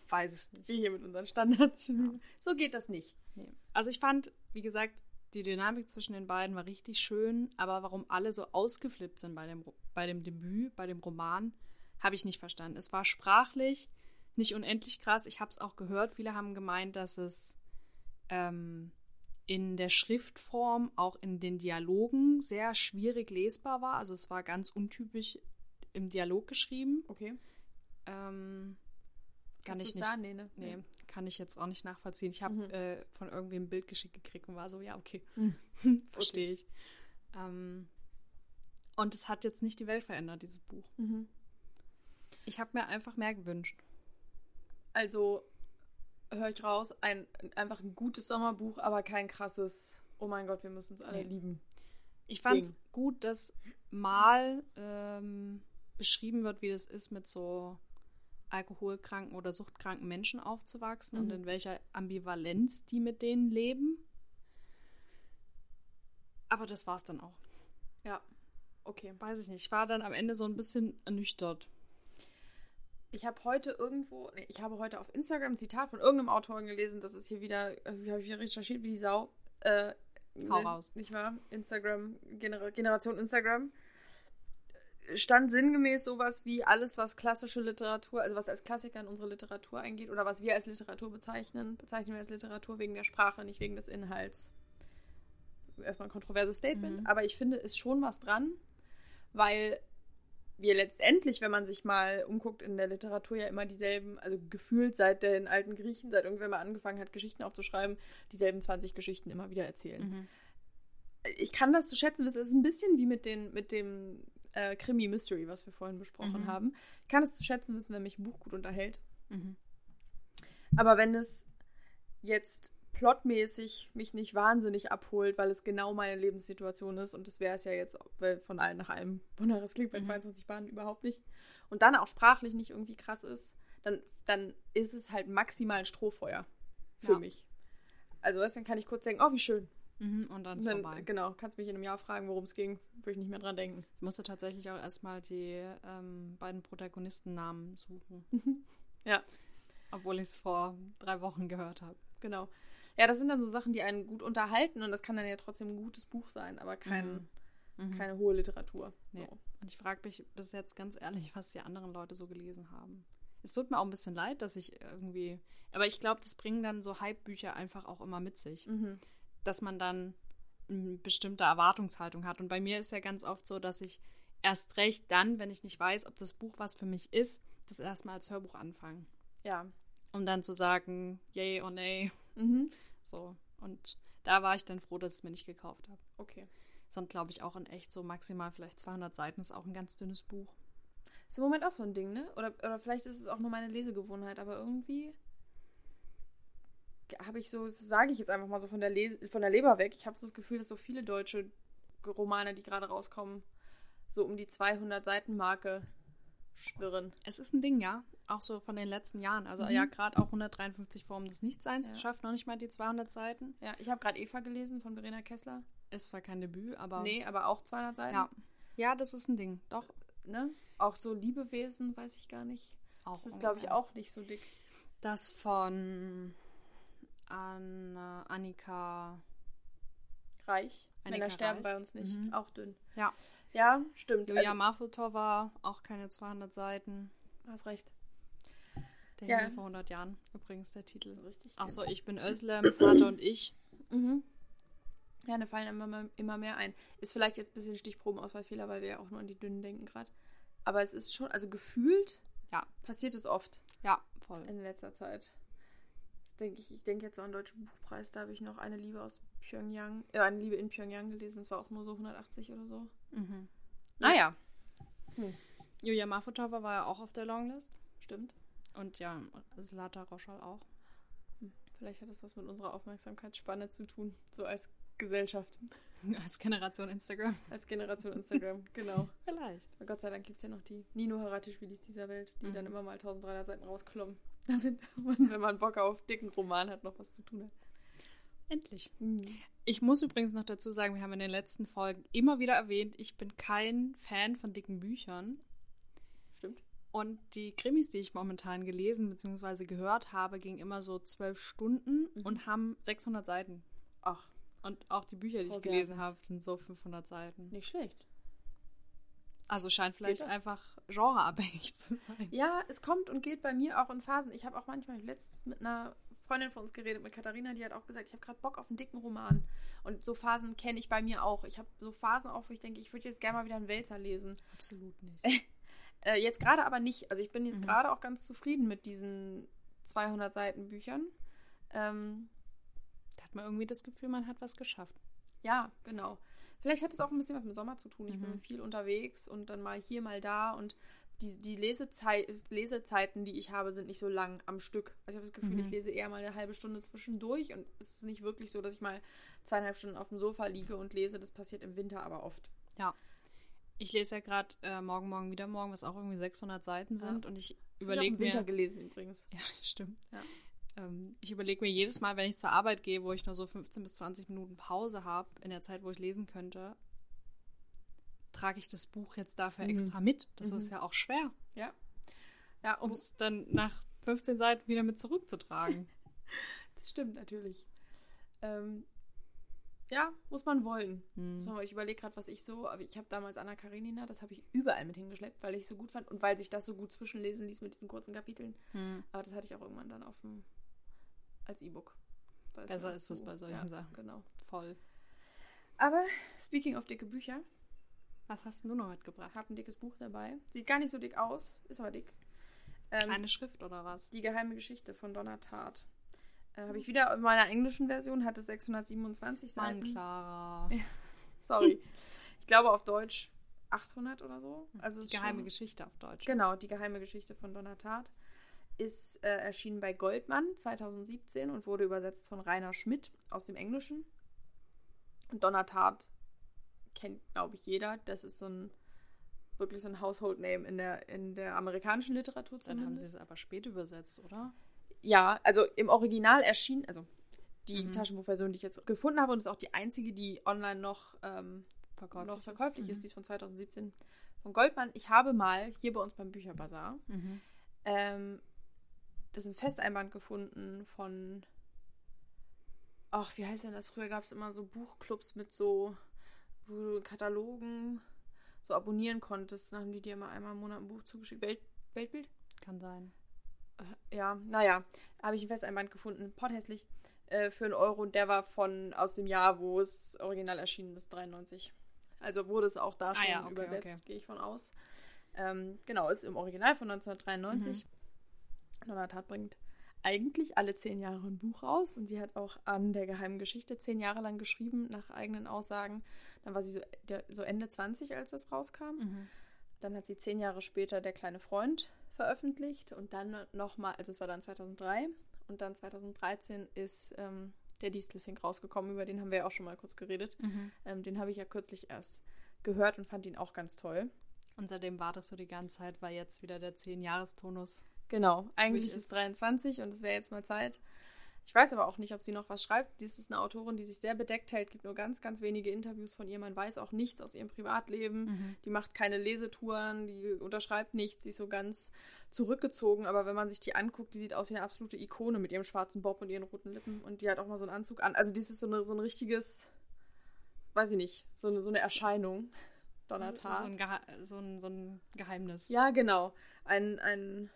Weiß ich nicht. Wir hier mit unseren Standards wieder. So geht das nicht. Nee. Also ich fand, wie gesagt, die Dynamik zwischen den beiden war richtig schön, aber warum alle so ausgeflippt sind bei dem, bei dem Debüt, bei dem Roman, habe ich nicht verstanden. Es war sprachlich nicht unendlich krass. Ich habe es auch gehört. Viele haben gemeint, dass es ähm, in der Schriftform, auch in den Dialogen sehr schwierig lesbar war. Also es war ganz untypisch im Dialog geschrieben. Okay. Ähm, kann Hast ich nicht. Da? Nee, ne? Nee, kann ich jetzt auch nicht nachvollziehen. Ich habe Mhm. äh, von irgendwem ein Bild geschickt gekriegt und war so, ja, okay, Mhm. verstehe ich. Ähm, und es hat jetzt nicht die Welt verändert, dieses Buch. Mhm. Ich habe mir einfach mehr gewünscht. Also höre ich raus, ein, einfach ein gutes Sommerbuch, aber kein krasses, oh mein Gott, wir müssen uns alle Nee. lieben. Ich fand es gut, dass mal ähm, beschrieben wird, wie das ist, mit so alkoholkranken oder suchtkranken Menschen aufzuwachsen und Mhm. in welcher Ambivalenz die mit denen leben. Aber das war's dann auch. Ja. Okay. Weiß ich nicht. Ich war dann am Ende so ein bisschen ernüchtert. Ich habe heute irgendwo, nee, ich habe heute auf Instagram ein Zitat von irgendeinem Autoren gelesen, das ist hier wieder, äh, wie habe ich hier recherchiert, wie die Sau. Äh, Hau ne, raus. Nicht wahr? Instagram, Gener Generation Instagram. Stand sinngemäß sowas wie alles, was klassische Literatur, also was als Klassiker in unsere Literatur eingeht oder was wir als Literatur bezeichnen, bezeichnen wir als Literatur wegen der Sprache, nicht wegen des Inhalts. Erstmal ein kontroverses Statement, Mhm. aber ich finde, ist schon was dran, weil wir letztendlich, wenn man sich mal umguckt in der Literatur, ja immer dieselben, also gefühlt seit den alten Griechen, seit irgendwer mal angefangen hat, Geschichten aufzuschreiben, dieselben 20 Geschichten immer wieder erzählen. Mhm. Ich kann das zu schätzen, das ist ein bisschen wie mit, den, mit dem äh, Krimi-Mystery, was wir vorhin besprochen Mhm. haben. Ich kann es zu schätzen wissen, wenn mich ein Buch gut unterhält. Mhm. Aber wenn es jetzt plotmäßig mich nicht wahnsinnig abholt, weil es genau meine Lebenssituation ist, und das wäre es ja jetzt weil von allen nach einem wunderbares klingt bei Mhm. 22 Bahnen überhaupt nicht, und dann auch sprachlich nicht irgendwie krass ist, dann, dann ist es halt maximal ein Strohfeuer für Ja. mich. Also du, dann kann ich kurz denken, oh, wie schön. Mhm, und dann ist Dann, vorbei. genau, kannst mich in einem Jahr fragen, worum es ging, würde ich nicht mehr dran denken. Ich musste tatsächlich auch erstmal die ähm, beiden Protagonistennamen suchen. Ja. Obwohl ich es vor drei Wochen gehört habe. Genau. Ja, das sind dann so Sachen, die einen gut unterhalten und das kann dann ja trotzdem ein gutes Buch sein, aber kein, Mhm. keine hohe Literatur. Nee. So. Und ich frage mich bis jetzt ganz ehrlich, was die anderen Leute so gelesen haben. Es tut mir auch ein bisschen leid, dass ich irgendwie. Aber ich glaube, das bringen dann so Hype-Bücher einfach auch immer mit sich. Mhm. Dass man dann eine bestimmte Erwartungshaltung hat. Und bei mir ist ja ganz oft so, dass ich erst recht dann, wenn ich nicht weiß, ob das Buch was für mich ist, das erstmal als Hörbuch anfange. Ja. Um dann zu sagen, yay or nay. Mhm. So. Und da war ich dann froh, dass ich es mir nicht gekauft habe. Okay. Sonst glaube ich auch in echt so maximal vielleicht 200 Seiten ist auch ein ganz dünnes Buch. Ist im Moment auch so ein Ding, ne? Oder, oder vielleicht ist es auch nur meine Lesegewohnheit, aber irgendwie habe ich so, das sage ich jetzt einfach mal so von der, Lese, von der Leber weg, ich habe so das Gefühl, dass so viele deutsche Romane, die gerade rauskommen, so um die 200 Seiten Marke schwirren. Es ist ein Ding, ja. Auch so von den letzten Jahren. Also Mhm. ja, gerade auch 153 Formen des Nichtseins Ja. schafft noch nicht mal die 200 Seiten. Ja, ich habe gerade Eva gelesen von Verena Kessler. Ist zwar kein Debüt, aber Nee, aber auch 200 Seiten. ja. Ja, das ist ein Ding. Doch. Ne? Auch so Liebewesen, weiß ich gar nicht. Auch Das ist, glaube ich, auch nicht so dick. Das von Anna, Annika. Reich. Annika Männer sterben Reich. bei uns nicht. Mhm. Auch dünn. Ja. Ja, stimmt. Julia also, Marfutova, auch keine 200 Seiten. hast recht. Der Ja. Himmel vor 100 Jahren, übrigens der Titel. Richtig. Achso, ich bin Özlem, Vater und ich. Mhm. Ja, da fallen immer, mehr- immer mehr ein. Ist vielleicht jetzt ein bisschen Stichprobenauswahlfehler, weil wir ja auch nur an die Dünnen denken gerade. Aber es ist schon, also gefühlt Ja. passiert es oft Ja, voll. in letzter Zeit. Denke ich, ich denke jetzt so an den Deutschen Buchpreis, da habe ich noch eine Liebe aus Pyongyang, äh, eine Liebe in Pyongyang gelesen, es war auch nur so 180 oder so. Mhm. Naja. Hm. Julia Marfutova war ja auch auf der Longlist. Stimmt. Und ja, Zlata Roschal auch. Hm. Vielleicht hat das was mit unserer Aufmerksamkeitsspanne zu tun, so als Gesellschaft, Als Generation Instagram. als Generation Instagram, genau. Vielleicht. Aber Gott sei Dank gibt es ja noch die Nino Haratischwilis dieser Welt, die Mhm. dann immer mal 1300 Seiten rausklommen, damit man, wenn man Bock auf dicken Roman hat, noch was zu tun hat. Endlich. Ich muss übrigens noch dazu sagen, wir haben in den letzten Folgen immer wieder erwähnt, ich bin kein Fan von dicken Büchern. Stimmt. Und die Krimis, die ich momentan gelesen bzw. gehört habe, gingen immer so zwölf Stunden Mhm. und haben 600 Seiten. Ach, Und auch die Bücher, die Frau ich gelesen habe, sind so 500 Seiten. nicht schlecht. Also scheint vielleicht einfach genreabhängig zu sein. Ja, es kommt und geht bei mir auch in Phasen. Ich habe auch manchmal letztens mit einer Freundin von uns geredet, mit Katharina, die hat auch gesagt, ich habe gerade Bock auf einen dicken Roman. Und so Phasen kenne ich bei mir auch. Ich habe so Phasen auch, wo ich denke, ich würde jetzt gerne mal wieder einen Wälzer lesen. Absolut nicht. Äh, jetzt gerade aber nicht. Also ich bin jetzt Mhm. gerade auch ganz zufrieden mit diesen 200 Seiten Büchern. Ähm, Da hat man irgendwie das Gefühl, man hat was geschafft. ja, genau. Vielleicht hat es auch ein bisschen was mit Sommer zu tun. Ich Mhm. bin viel unterwegs und dann mal hier, mal da. Und die, die Lesezei Lesezeiten, die ich habe, sind nicht so lang am Stück. Also ich habe das Gefühl, Mhm. ich lese eher mal eine halbe Stunde zwischendurch. Und es ist nicht wirklich so, dass ich mal zweieinhalb Stunden auf dem Sofa liege und lese. Das passiert im Winter aber oft. Ja. Ich lese ja gerade äh, Morgen, Morgen, wieder morgen, was auch irgendwie 600 Seiten Ja. sind. Und ich überlege im Winter mir. gelesen übrigens. Ja, stimmt. Ja. Ähm, ich überlege mir jedes Mal, wenn ich zur Arbeit gehe, wo ich nur so 15 bis 20 Minuten Pause habe, in der Zeit, wo ich lesen könnte, trage ich das Buch jetzt dafür Mhm. extra mit. Das Mhm. ist ja auch schwer, Ja. Ja, um es dann nach 15 Seiten wieder mit zurückzutragen. Das stimmt natürlich. Ähm, ja, muss man wollen. Hm. So, ich überlege gerade, was ich so, aber ich habe damals Anna Karenina, das habe ich überall mit hingeschleppt, weil ich es so gut fand und weil sich das so gut zwischenlesen ließ mit diesen kurzen Kapiteln. Hm. Aber das hatte ich auch irgendwann dann auf dem, als E-Book. Besser ist es zu- bei solchen ja, Sachen. Genau. Voll. Aber speaking of dicke Bücher, Was hast du noch mitgebracht? ich habe ein dickes Buch dabei. Sieht gar nicht so dick aus, ist aber dick. Ähm, Kleine Schrift oder was? Die geheime Geschichte von Donna Tartt. Äh, habe ich wieder in meiner englischen Version, hatte 627 Mann, Seiten. Clara. Ja. Sorry. ich glaube auf Deutsch 800 oder so. Also Die geheime schon- Geschichte auf Deutsch. Genau, die geheime Geschichte von Donna Tartt ist äh, erschienen bei Goldmann 2017 und wurde übersetzt von Rainer Schmidt aus dem Englischen. Und Donna Tartt kennt, glaube ich, jeder. Das ist so ein wirklich so ein Household Name in der, in der amerikanischen Literatur Dann haben sie es aber spät übersetzt, oder? Ja, also im Original erschien, also die Mhm. Taschenbuchversion, die ich jetzt gefunden habe und ist auch die einzige, die online noch, ähm, Verkäuflich noch ist. verkäuflich ist. Mhm. Die ist von 2017 von Goldmann. Ich habe mal hier bei uns beim Bücherbazar Mhm. ähm, das im Festeinband gefunden von. Ach, wie heißt denn das? Früher gab es immer so Buchclubs mit so, wo du Katalogen so abonnieren konntest. Dann haben die dir immer einmal im Monat ein Buch zugeschickt. Welt, Weltbild? Kann sein. Äh, Ja, naja, habe ich ein Festeinband gefunden. Potthässlich. Äh, für einen Euro. Und der war von aus dem Jahr, wo es original erschienen ist, 93. Also wurde es auch da Ah schon ja, okay, übersetzt, okay. gehe ich von aus. Ähm, genau, ist im Original von 1993. Mhm. Donna Tat bringt eigentlich alle zehn Jahre ein Buch raus und sie hat auch an der geheimen Geschichte zehn Jahre lang geschrieben, nach eigenen Aussagen. Dann war sie so, der, so Ende 20, als das rauskam. Mhm. Dann hat sie zehn Jahre später Der kleine Freund veröffentlicht und dann nochmal, also es war dann 2003 und dann 2013 ist ähm, der Distelfink rausgekommen, über den haben wir ja auch schon mal kurz geredet. Mhm. Ähm, den habe ich ja kürzlich erst gehört und fand ihn auch ganz toll. Und seitdem wartest du die ganze Zeit, weil jetzt wieder der 10-Jahres-Tonus. Genau, eigentlich ist es 23 und es wäre jetzt mal Zeit. Ich weiß aber auch nicht, ob sie noch was schreibt. Dies ist eine Autorin, die sich sehr bedeckt hält, gibt nur ganz, ganz wenige Interviews von ihr. Man weiß auch nichts aus ihrem Privatleben. Mhm. Die macht keine Lesetouren, die unterschreibt nichts, sie ist so ganz zurückgezogen. Aber wenn man sich die anguckt, die sieht aus wie eine absolute Ikone mit ihrem schwarzen Bob und ihren roten Lippen. Und die hat auch mal so einen Anzug an. Also, dies ist so, eine, so ein richtiges, weiß ich nicht, so eine, so eine Erscheinung. So Donnertag. ein, Geha so, ein, so ein Geheimnis. Ja, genau. Ein, ein,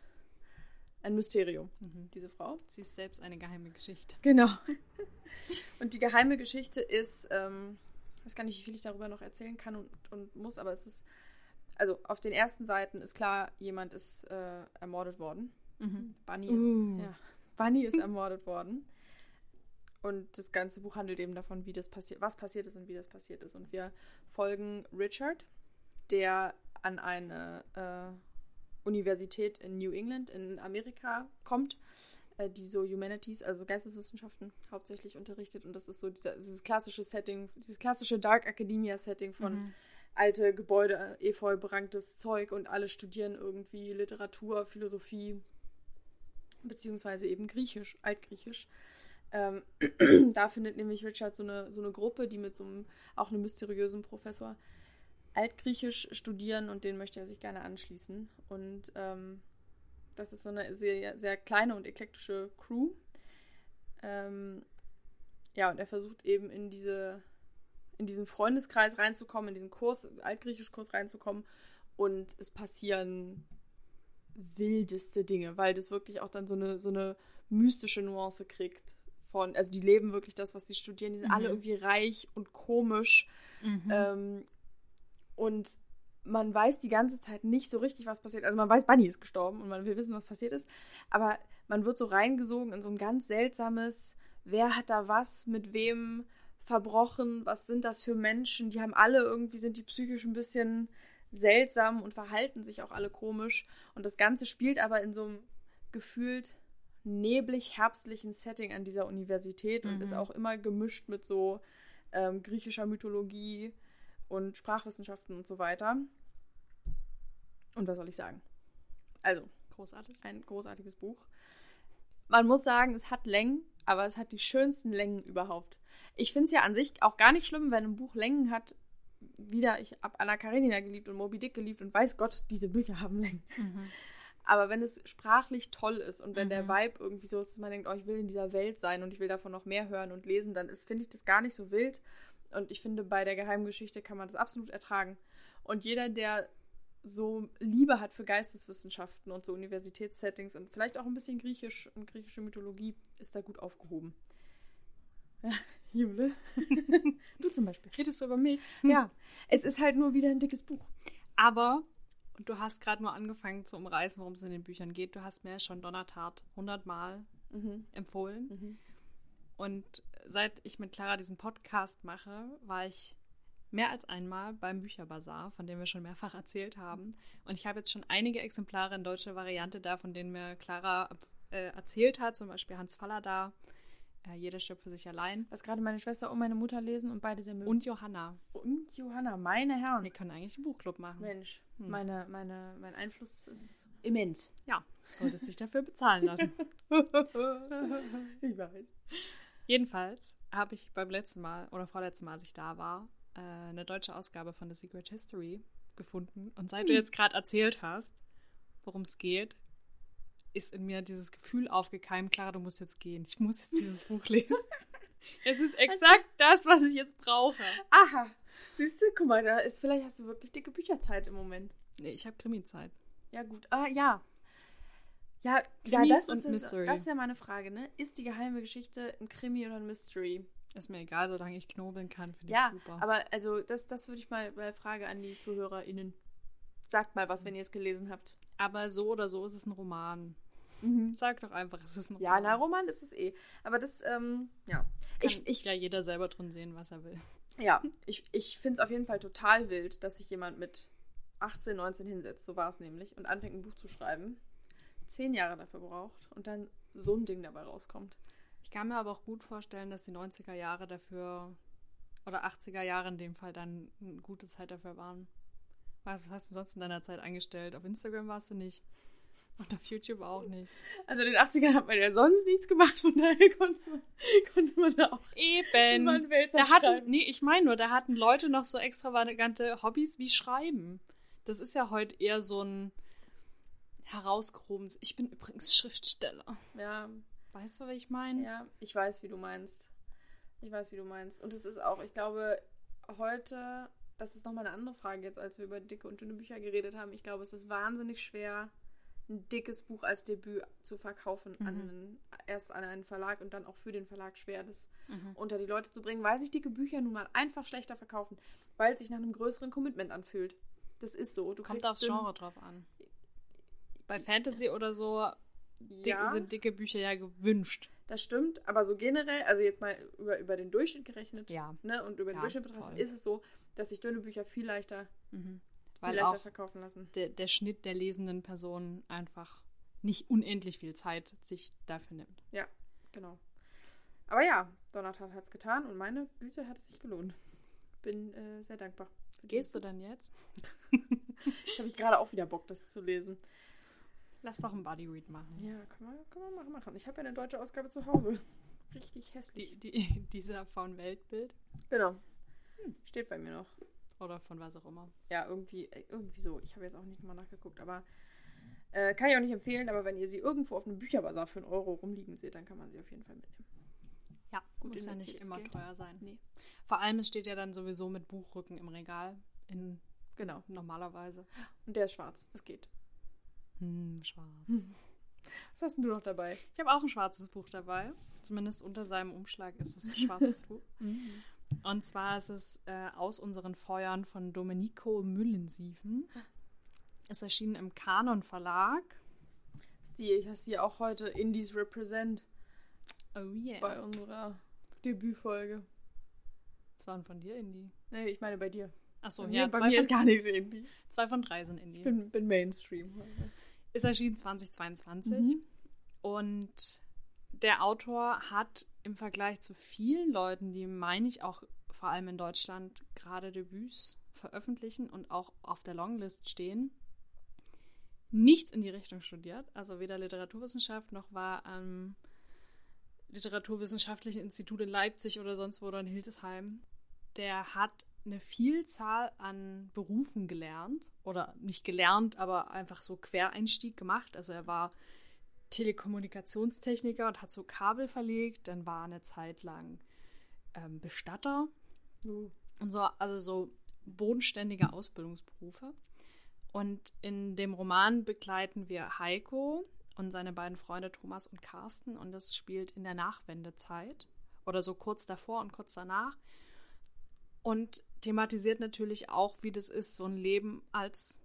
ein Mysterium, Mhm. diese Frau. Sie ist selbst eine geheime Geschichte. Genau. Und die geheime Geschichte ist, ähm, ich weiß gar nicht, wie viel ich darüber noch erzählen kann und, und muss, aber es ist, also auf den ersten Seiten ist klar, jemand ist äh, ermordet worden. Mhm. Bunny ist, Uh. ja, Bunny ist ermordet worden. Und das ganze Buch handelt eben davon, wie das passiert, was passiert ist und wie das passiert ist. Und wir folgen Richard, der an eine äh, Universität in New England in Amerika kommt, äh, die so Humanities, also Geisteswissenschaften hauptsächlich unterrichtet. Und das ist so dieser, dieses klassische Setting, dieses klassische Dark Academia Setting von Mhm. alte Gebäude, efeu beranktes Zeug und alle studieren irgendwie Literatur, Philosophie, beziehungsweise eben Griechisch, Altgriechisch. Ähm, da findet nämlich Richard so eine, so eine Gruppe, die mit so einem, auch einem mysteriösen Professor Altgriechisch studieren und den möchte er sich gerne anschließen. Und ähm, das ist so eine sehr, sehr kleine und eklektische Crew. Ähm, ja, und er versucht eben in diese in diesen Freundeskreis reinzukommen, in diesen Kurs, Altgriechisch-Kurs reinzukommen. Und es passieren wildeste Dinge, weil das wirklich auch dann so eine, so eine mystische Nuance kriegt. Von, also die leben wirklich das, was sie studieren. Die sind Mhm. alle irgendwie reich und komisch. Mhm. Ähm, und man weiß die ganze Zeit nicht so richtig, was passiert. Also man weiß, Bunny ist gestorben und man will wissen, was passiert ist. Aber man wird so reingesogen in so ein ganz seltsames, wer hat da was, mit wem verbrochen, was sind das für Menschen? Die haben alle irgendwie, sind die psychisch ein bisschen seltsam und verhalten sich auch alle komisch. Und das Ganze spielt aber in so einem gefühlt neblig herbstlichen Setting an dieser Universität und Mhm. ist auch immer gemischt mit so ähm, griechischer Mythologie und Sprachwissenschaften und so weiter. Und was soll ich sagen? Also, Großartig. ein großartiges Buch. Man muss sagen, es hat Längen, aber es hat die schönsten Längen überhaupt. Ich finde es ja an sich auch gar nicht schlimm, wenn ein Buch Längen hat. Wieder, ich habe Anna Karenina geliebt und Moby Dick geliebt und weiß Gott, diese Bücher haben Längen. Mhm. Aber wenn es sprachlich toll ist und wenn der Mhm. Vibe irgendwie so ist, dass man denkt, oh, ich will in dieser Welt sein und ich will davon noch mehr hören und lesen, dann ist, finde ich das gar nicht so wild. Und ich finde, bei der geheimen Geschichte kann man das absolut ertragen. Und jeder, der so Liebe hat für Geisteswissenschaften und so Universitätssettings und vielleicht auch ein bisschen Griechisch und griechische Mythologie, ist da gut aufgehoben. Ja, Jule. du zum Beispiel. Redest du über mich? Ja, es ist halt nur wieder ein dickes Buch. Aber, und du hast gerade nur angefangen zu umreißen, worum es in den Büchern geht. Du hast mir schon Donnertat hundertmal Mhm. empfohlen. Mhm. Und seit ich mit Clara diesen Podcast mache, war ich mehr als einmal beim Bücherbazar, von dem wir schon mehrfach erzählt haben. Und ich habe jetzt schon einige Exemplare in deutscher Variante da, von denen mir Clara äh, erzählt hat, zum Beispiel Hans Fallada, äh, Jeder stirbt für sich allein. Was gerade meine Schwester und meine Mutter lesen und beide sehr mögen. Und Johanna. und Johanna, meine Herren. Wir können eigentlich einen Buchclub machen. Mensch, Hm. meine, meine, mein Einfluss ist immens. Ja, solltest dich dafür bezahlen lassen. ich weiß. Jedenfalls habe ich beim letzten Mal oder vorletzten Mal, als ich da war, äh, eine deutsche Ausgabe von The Secret History gefunden. Und seit du Hm. jetzt gerade erzählt hast, worum es geht, ist in mir dieses Gefühl aufgekeimt, Clara, du musst jetzt gehen. Ich muss jetzt dieses Buch lesen. Es ist exakt das, was ich jetzt brauche. Aha. Siehst du, guck mal, da ist vielleicht hast du wirklich dicke Bücherzeit im Moment. Nee, ich habe Krimi-Zeit. Ja, gut. Ah, ja. Ja, ja das, und ist, ja- Mystery. das ist ja meine Frage, ne? Ist die geheime Geschichte ein Krimi oder ein Mystery? Ist mir egal, solange ich knobeln kann, finde Ja, ich super. aber also das, das würde ich mal bei Frage an die ZuhörerInnen. Sagt mal was, wenn ihr es gelesen habt. aber so oder so ist es ein Roman. Sag doch einfach, es ist ein Ja, Roman. na, Roman ist es eh. Aber das, ähm, ja. Kann Ich, ich, ja jeder selber drin sehen, was er will. ja, ich, ich finde es auf jeden Fall total wild, dass sich jemand mit 18, 19 hinsetzt, so war es nämlich, und anfängt ein Buch zu schreiben, zehn Jahre dafür braucht und dann so ein Ding dabei rauskommt. Ich kann mir aber auch gut vorstellen, dass die 90er Jahre dafür oder 80er Jahre in dem Fall dann eine gute Zeit dafür waren. Was hast du sonst in deiner Zeit eingestellt? Auf Instagram warst du nicht. Und auf YouTube auch nicht. Also in den 80ern hat man ja sonst nichts gemacht, von daher konnte man, konnte man da auch Eben. Da hatten, nee, ich meine nur, da hatten Leute noch so extravagante Hobbys wie Schreiben. Das ist ja heute eher so ein herausgehobenes. Ich bin übrigens Schriftsteller. Ja, Weißt du, was ich meine? Ja, ich weiß, wie du meinst. Ich weiß, wie du meinst. Und es ist auch, ich glaube, heute, das ist nochmal eine andere Frage jetzt, als wir über dicke und dünne Bücher geredet haben. Ich glaube, es ist wahnsinnig schwer, ein dickes Buch als Debüt zu verkaufen, an Mhm. einen, erst an einen Verlag und dann auch für den Verlag schwer, das Mhm. unter die Leute zu bringen, weil sich dicke Bücher nun mal einfach schlechter verkaufen, weil es sich nach einem größeren Commitment anfühlt. Das ist so. Du Kommt aufs Genre drauf an. Bei Fantasy oder so dick, Ja. sind dicke Bücher ja gewünscht. Das stimmt, aber so generell, also jetzt mal über, über den Durchschnitt gerechnet, Ja. ne, und über den Ja, Durchschnitt betrachtet, ist es so, dass sich dünne Bücher viel leichter, Mhm. viel Weil leichter auch verkaufen lassen. der, der Schnitt der lesenden Person einfach nicht unendlich viel Zeit sich dafür nimmt. Ja, genau. Aber ja, Donnertat hat es getan und meine Güte hat es sich gelohnt. Bin äh, sehr dankbar. Gehst du dann jetzt? Jetzt habe ich gerade auch wieder Bock, das zu lesen. Lass doch ein Bodyread machen. Ja, können wir, können wir machen. Ich habe ja eine deutsche Ausgabe zu Hause. Richtig hässlich. Die, die, dieser von Weltbild Genau. Steht bei mir noch. oder von was auch immer. Ja, irgendwie, äh, irgendwie so. Ich habe jetzt auch nicht mal nachgeguckt, aber äh, kann ich auch nicht empfehlen. Aber wenn ihr sie irgendwo auf einem Bücherbazar für einen Euro rumliegen seht, dann kann man sie auf jeden Fall mitnehmen. Ja, Gut muss ja nicht immer Geld. teuer sein. Nee. Vor allem, es steht ja dann sowieso mit Buchrücken im Regal. In Genau. normalerweise. Und der ist schwarz. Das geht. Hm, schwarz. Was hast denn du noch dabei? Ich habe auch ein schwarzes Buch dabei. Zumindest unter seinem Umschlag ist es ein schwarzes Buch. Und zwar ist es äh, Aus unseren Feuern von Domenico Müllensiefen. Es erschien im Kanon Verlag. Stil, ich hast hier auch heute Indies Represent Oh yeah. bei unserer Debütfolge. Das waren von dir, Indie. Nee, ich meine bei dir. Achso, ja, bei zwei, mir ist gar nichts Indie. zwei von drei sind Indie. Ich bin, bin Mainstream. Ist erschienen 2022. Mhm. Und der Autor hat im Vergleich zu vielen Leuten, die, meine ich, auch vor allem in Deutschland gerade Debüts veröffentlichen und auch auf der Longlist stehen, nichts in die Richtung studiert. Also weder Literaturwissenschaft noch war am Literaturwissenschaftlichen Institut in Leipzig oder sonst wo oder in Hildesheim. Der hat eine Vielzahl an Berufen gelernt. Oder nicht gelernt, aber einfach so Quereinstieg gemacht. Also er war Telekommunikationstechniker und hat so Kabel verlegt. Dann war eine Zeit lang ähm, Bestatter Uh. und so, also so bodenständige Ausbildungsberufe. Und in dem Roman begleiten wir Heiko und seine beiden Freunde Thomas und Carsten und das spielt in der Nachwendezeit oder so kurz davor und kurz danach und thematisiert natürlich auch, wie das ist, so ein Leben als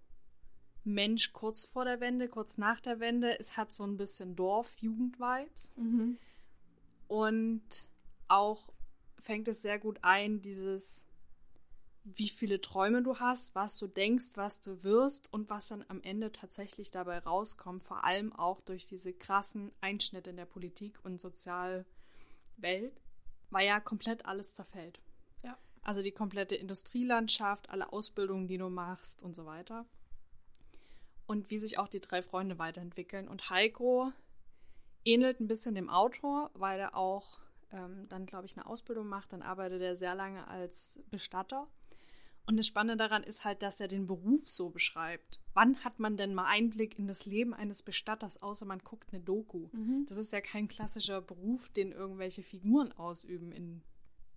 Mensch kurz vor der Wende, kurz nach der Wende. Es hat so ein bisschen Dorf-Jugend-Vibes. Mhm. Und auch fängt es sehr gut ein, dieses, wie viele Träume du hast, was du denkst, was du wirst und was dann am Ende tatsächlich dabei rauskommt, vor allem auch durch diese krassen Einschnitte in der Politik und Sozialwelt, weil ja komplett alles zerfällt. Also die komplette Industrielandschaft, alle Ausbildungen, die du machst und so weiter. Und wie sich auch die drei Freunde weiterentwickeln. Und Heiko ähnelt ein bisschen dem Autor, weil er auch ähm, dann, glaube ich, eine Ausbildung macht. Dann arbeitet er sehr lange als Bestatter. Und das Spannende daran ist halt, dass er den Beruf so beschreibt. Wann hat man denn mal Einblick in das Leben eines Bestatters, außer man guckt eine Doku? Mhm. Das ist ja kein klassischer Beruf, den irgendwelche Figuren ausüben in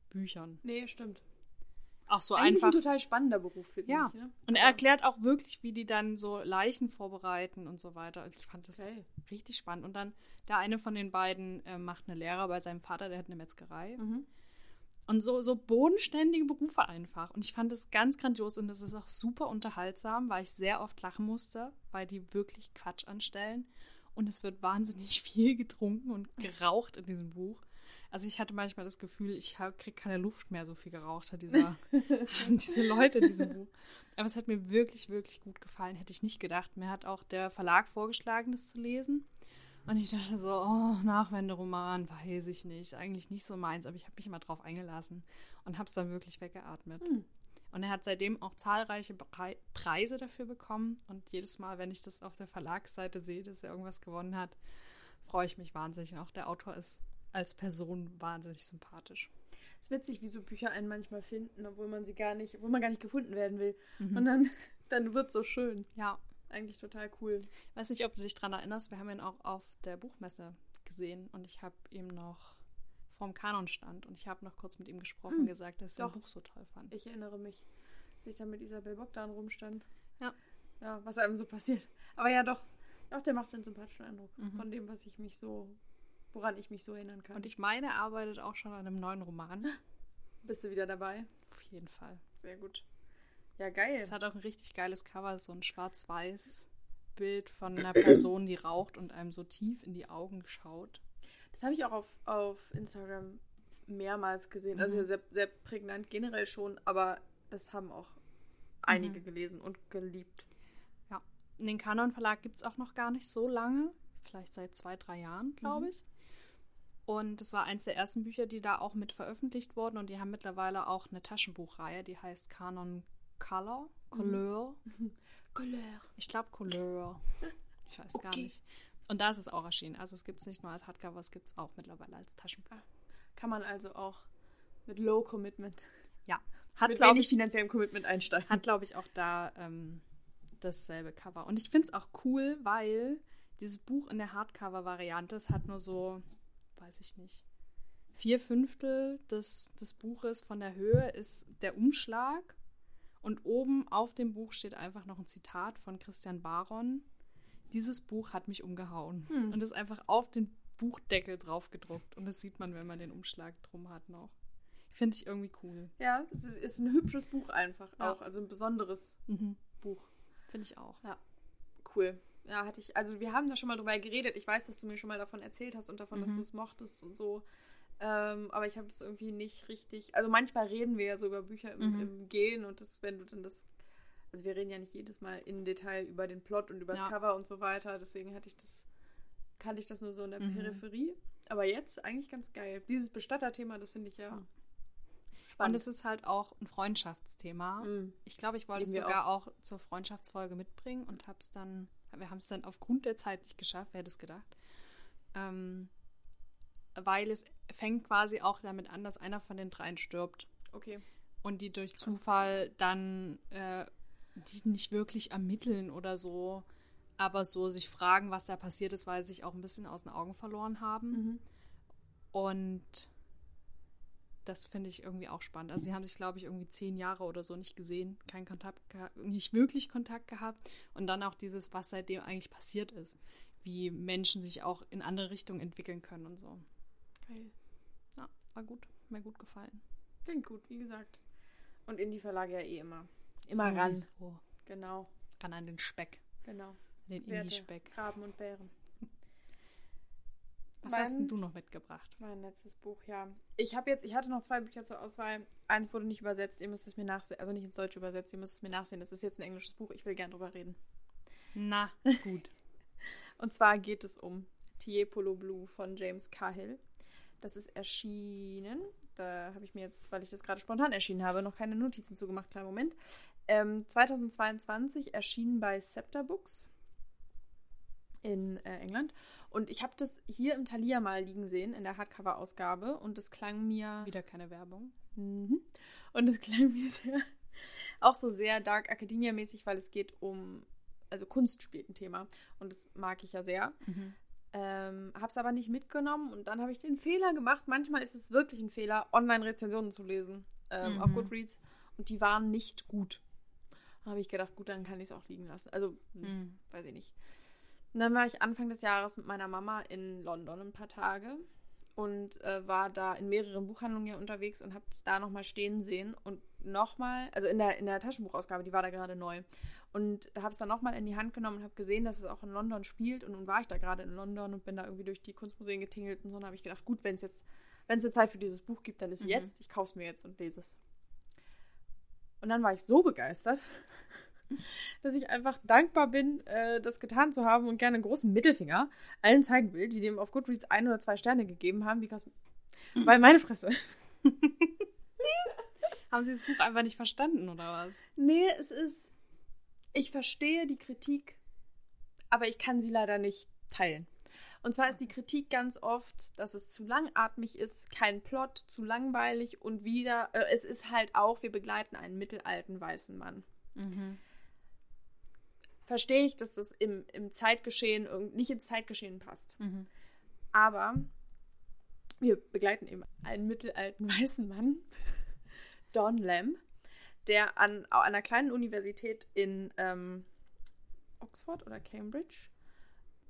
Büchern. Nee, stimmt. Auch so Eigentlich einfach. ein total spannender Beruf, finde Ja. ich. Ne? Und er erklärt auch wirklich, wie die dann so Leichen vorbereiten und so weiter. Also Ich fand das Okay. richtig spannend. Und dann der eine von den beiden äh, macht eine Lehre bei seinem Vater, der hat eine Metzgerei. Mhm. Und so, so bodenständige Berufe einfach. Und ich fand es ganz grandios und es ist auch super unterhaltsam, weil ich sehr oft lachen musste, weil die wirklich Quatsch anstellen. Und es wird wahnsinnig viel getrunken und geraucht in diesem Buch. Also ich hatte manchmal das Gefühl, ich hab- krieg keine Luft mehr, so viel geraucht hat dieser, haben diese Leute in diesem Buch. Aber es hat mir wirklich, wirklich gut gefallen. Hätte ich nicht gedacht. Mir hat auch der Verlag vorgeschlagen, das zu lesen. Und ich dachte so, oh, Nachwenderoman, weiß ich nicht. Eigentlich nicht so meins, aber ich habe mich immer drauf eingelassen und habe es dann wirklich weggeatmet. Hm. Und er hat seitdem auch zahlreiche Preise dafür bekommen. Und jedes Mal, wenn ich das auf der Verlagsseite sehe, dass er irgendwas gewonnen hat, freue ich mich wahnsinnig. Und auch der Autor ist als Person wahnsinnig sympathisch. Es ist witzig, wie so Bücher einen manchmal finden, obwohl man sie gar nicht, obwohl man gar nicht gefunden werden will. Mhm. Und dann, dann wird so schön. Ja, Eigentlich total cool. Ich weiß nicht, ob du dich daran erinnerst, wir haben ihn auch auf der Buchmesse gesehen und ich habe ihm noch vorm Kanon stand und ich habe noch kurz mit ihm gesprochen Hm, und gesagt, dass er das Buch so toll fand. Ich erinnere mich, dass ich da mit Isabel Bogdan rumstand. Ja. Ja, was einem so passiert. Aber ja, doch. Doch, der macht einen sympathischen Eindruck. Mhm. Von dem, was ich mich so, woran ich mich so erinnern kann. Und ich meine, er arbeitet auch schon an einem neuen Roman. Bist du wieder dabei? Auf jeden Fall. Sehr gut. Ja, geil. Es hat auch ein richtig geiles Cover, so ein schwarz-weiß Bild von einer Person, die raucht und einem so tief in die Augen schaut. Das habe ich auch auf, auf Instagram mehrmals gesehen. Also Mhm. ja, sehr, sehr prägnant generell schon, aber das haben auch einige Mhm. gelesen und geliebt. Ja. Den Kanon Verlag gibt es auch noch gar nicht so lange. Vielleicht seit zwei, drei Jahren, glaube Mhm. ich. Und das war eins der ersten Bücher, die da auch mit veröffentlicht wurden. Und die haben mittlerweile auch eine Taschenbuchreihe, die heißt Kanon Color. Couleur. Couleur. Ich glaube Couleur. Ich weiß gar Okay. nicht. Und da ist es auch erschienen. Also es gibt es nicht nur als Hardcover, es gibt es auch mittlerweile als Taschenbuch. Kann man also auch mit Low Commitment, Ja. Hat, mit wenig ich, finanziellem Commitment einsteigen. hat, glaube ich, auch da ähm, dasselbe Cover. Und ich finde es auch cool, weil dieses Buch in der Hardcover-Variante, es hat nur so, weiß ich nicht, vier Fünftel des, des Buches von der Höhe ist der Umschlag. Und oben auf dem Buch steht einfach noch ein Zitat von Christian Baron. Dieses Buch hat mich umgehauen. Hm. Und ist einfach auf den Buchdeckel drauf gedruckt. Und das sieht man, wenn man den Umschlag drum hat noch. Finde ich irgendwie cool. Ja, es ist, ein hübsches Buch einfach Ja. auch. Also ein besonderes Mhm. Buch. Finde ich auch. Cool. Ja, hatte ich, also wir haben da schon mal drüber geredet. Ich weiß, dass du mir schon mal davon erzählt hast und davon, dass Mhm. du es mochtest und so. Ähm, aber ich habe es irgendwie nicht richtig. Also manchmal reden wir ja so über Bücher im, Mhm. im Gehen und das, wenn du dann das. Also wir reden ja nicht jedes Mal in Detail über den Plot und über das Ja. Cover und so weiter. Deswegen hatte ich das, kannte ich das nur so in der Mhm. Peripherie. Aber jetzt eigentlich ganz geil. Dieses Bestatterthema, das finde ich ja. Und spannend. es ist halt auch ein Freundschaftsthema. Mhm. Ich glaube, ich wollte es sogar auch. zur Freundschaftsfolge mitbringen und habe es dann, wir haben es dann aufgrund der Zeit nicht geschafft, wer hätte es gedacht. Ähm, weil es fängt quasi auch damit an, dass einer von den dreien stirbt Okay. und die durch Krass. Zufall dann äh, nicht wirklich ermitteln oder so, aber so sich fragen, was da passiert ist, weil sie sich auch ein bisschen aus den Augen verloren haben. Mhm. Und das finde ich irgendwie auch spannend. Also sie haben sich, glaube ich, irgendwie zehn Jahre oder so nicht gesehen, keinen Kontakt gehabt, nicht wirklich Kontakt gehabt. Und dann auch dieses, was seitdem eigentlich passiert ist. Wie Menschen sich auch in andere Richtungen entwickeln können und so. Geil. Ja, war gut. Mir gut gefallen. Klingt gut, wie gesagt. Und Indie-Verlage ja eh immer. Immer ran. Sowieso. Genau, Ran an den Speck. genau. Den Indie-Speck. Raben und Bären. Was Mein- hast denn du noch mitgebracht? Mein letztes Buch, ja. Ich habe jetzt, ich hatte noch zwei Bücher zur Auswahl. Eins wurde nicht übersetzt, ihr müsst es mir nachsehen, also nicht ins Deutsche übersetzt, ihr müsst es mir nachsehen. Das ist jetzt ein englisches Buch, ich will gern drüber reden. Na, gut. Und zwar geht es um Tiepolo Blue von James Cahill. Das ist erschienen. Da habe ich mir jetzt, weil ich das gerade spontan erschienen habe, noch keine Notizen zugemacht. Kleinen Moment. Ähm, 2022 erschienen bei Scepter Books. in äh, England. Und ich habe das hier im Thalia mal liegen sehen, in der Hardcover-Ausgabe. Und es klang mir. Wieder keine Werbung. Mhm. Und es klang mir sehr. Auch so sehr Dark Academia-mäßig, weil es geht um. Also Kunst spielt ein Thema. Und das mag ich ja sehr. Mhm. Ähm, hab's aber nicht mitgenommen und dann habe ich den Fehler gemacht. Manchmal ist es wirklich ein Fehler, Online-Rezensionen zu lesen ähm, Mhm. auf Goodreads und die waren nicht gut. Da habe ich gedacht, gut, dann kann ich es auch liegen lassen. Also, hm, Mhm. weiß ich nicht. Und dann war ich Anfang des Jahres mit meiner Mama in London ein paar Tage und äh, war da in mehreren Buchhandlungen ja unterwegs und habe es da nochmal stehen sehen und nochmal, also in der, in der Taschenbuchausgabe, die war da gerade neu. Und habe es dann nochmal in die Hand genommen und habe gesehen, dass es auch in London spielt. Und nun war ich da gerade in London und bin da irgendwie durch die Kunstmuseen getingelt und so. Und habe ich gedacht, gut, wenn es jetzt, wenn es eine Zeit für dieses Buch gibt, dann ist Mhm. jetzt. Ich kaufe es mir jetzt und lese es. Und dann war ich so begeistert, dass ich einfach dankbar bin, äh, das getan zu haben und gerne einen großen Mittelfinger allen zeigen will, die dem auf Goodreads ein oder zwei Sterne gegeben haben, because, weil meine Fresse. Haben Sie das Buch einfach nicht verstanden, oder was? Nee, es ist. Ich verstehe die Kritik, aber ich kann sie leider nicht teilen. Und zwar ist die Kritik ganz oft, dass es zu langatmig ist, kein Plot, zu langweilig und wieder. Äh, es ist halt auch, wir begleiten einen mittelalten weißen Mann. Mhm. Verstehe ich, dass das im, im Zeitgeschehen nicht ins Zeitgeschehen passt. Mhm. Aber wir begleiten eben einen mittelalten weißen Mann, Don Lamb, der an, an einer kleinen Universität in ähm, Oxford oder Cambridge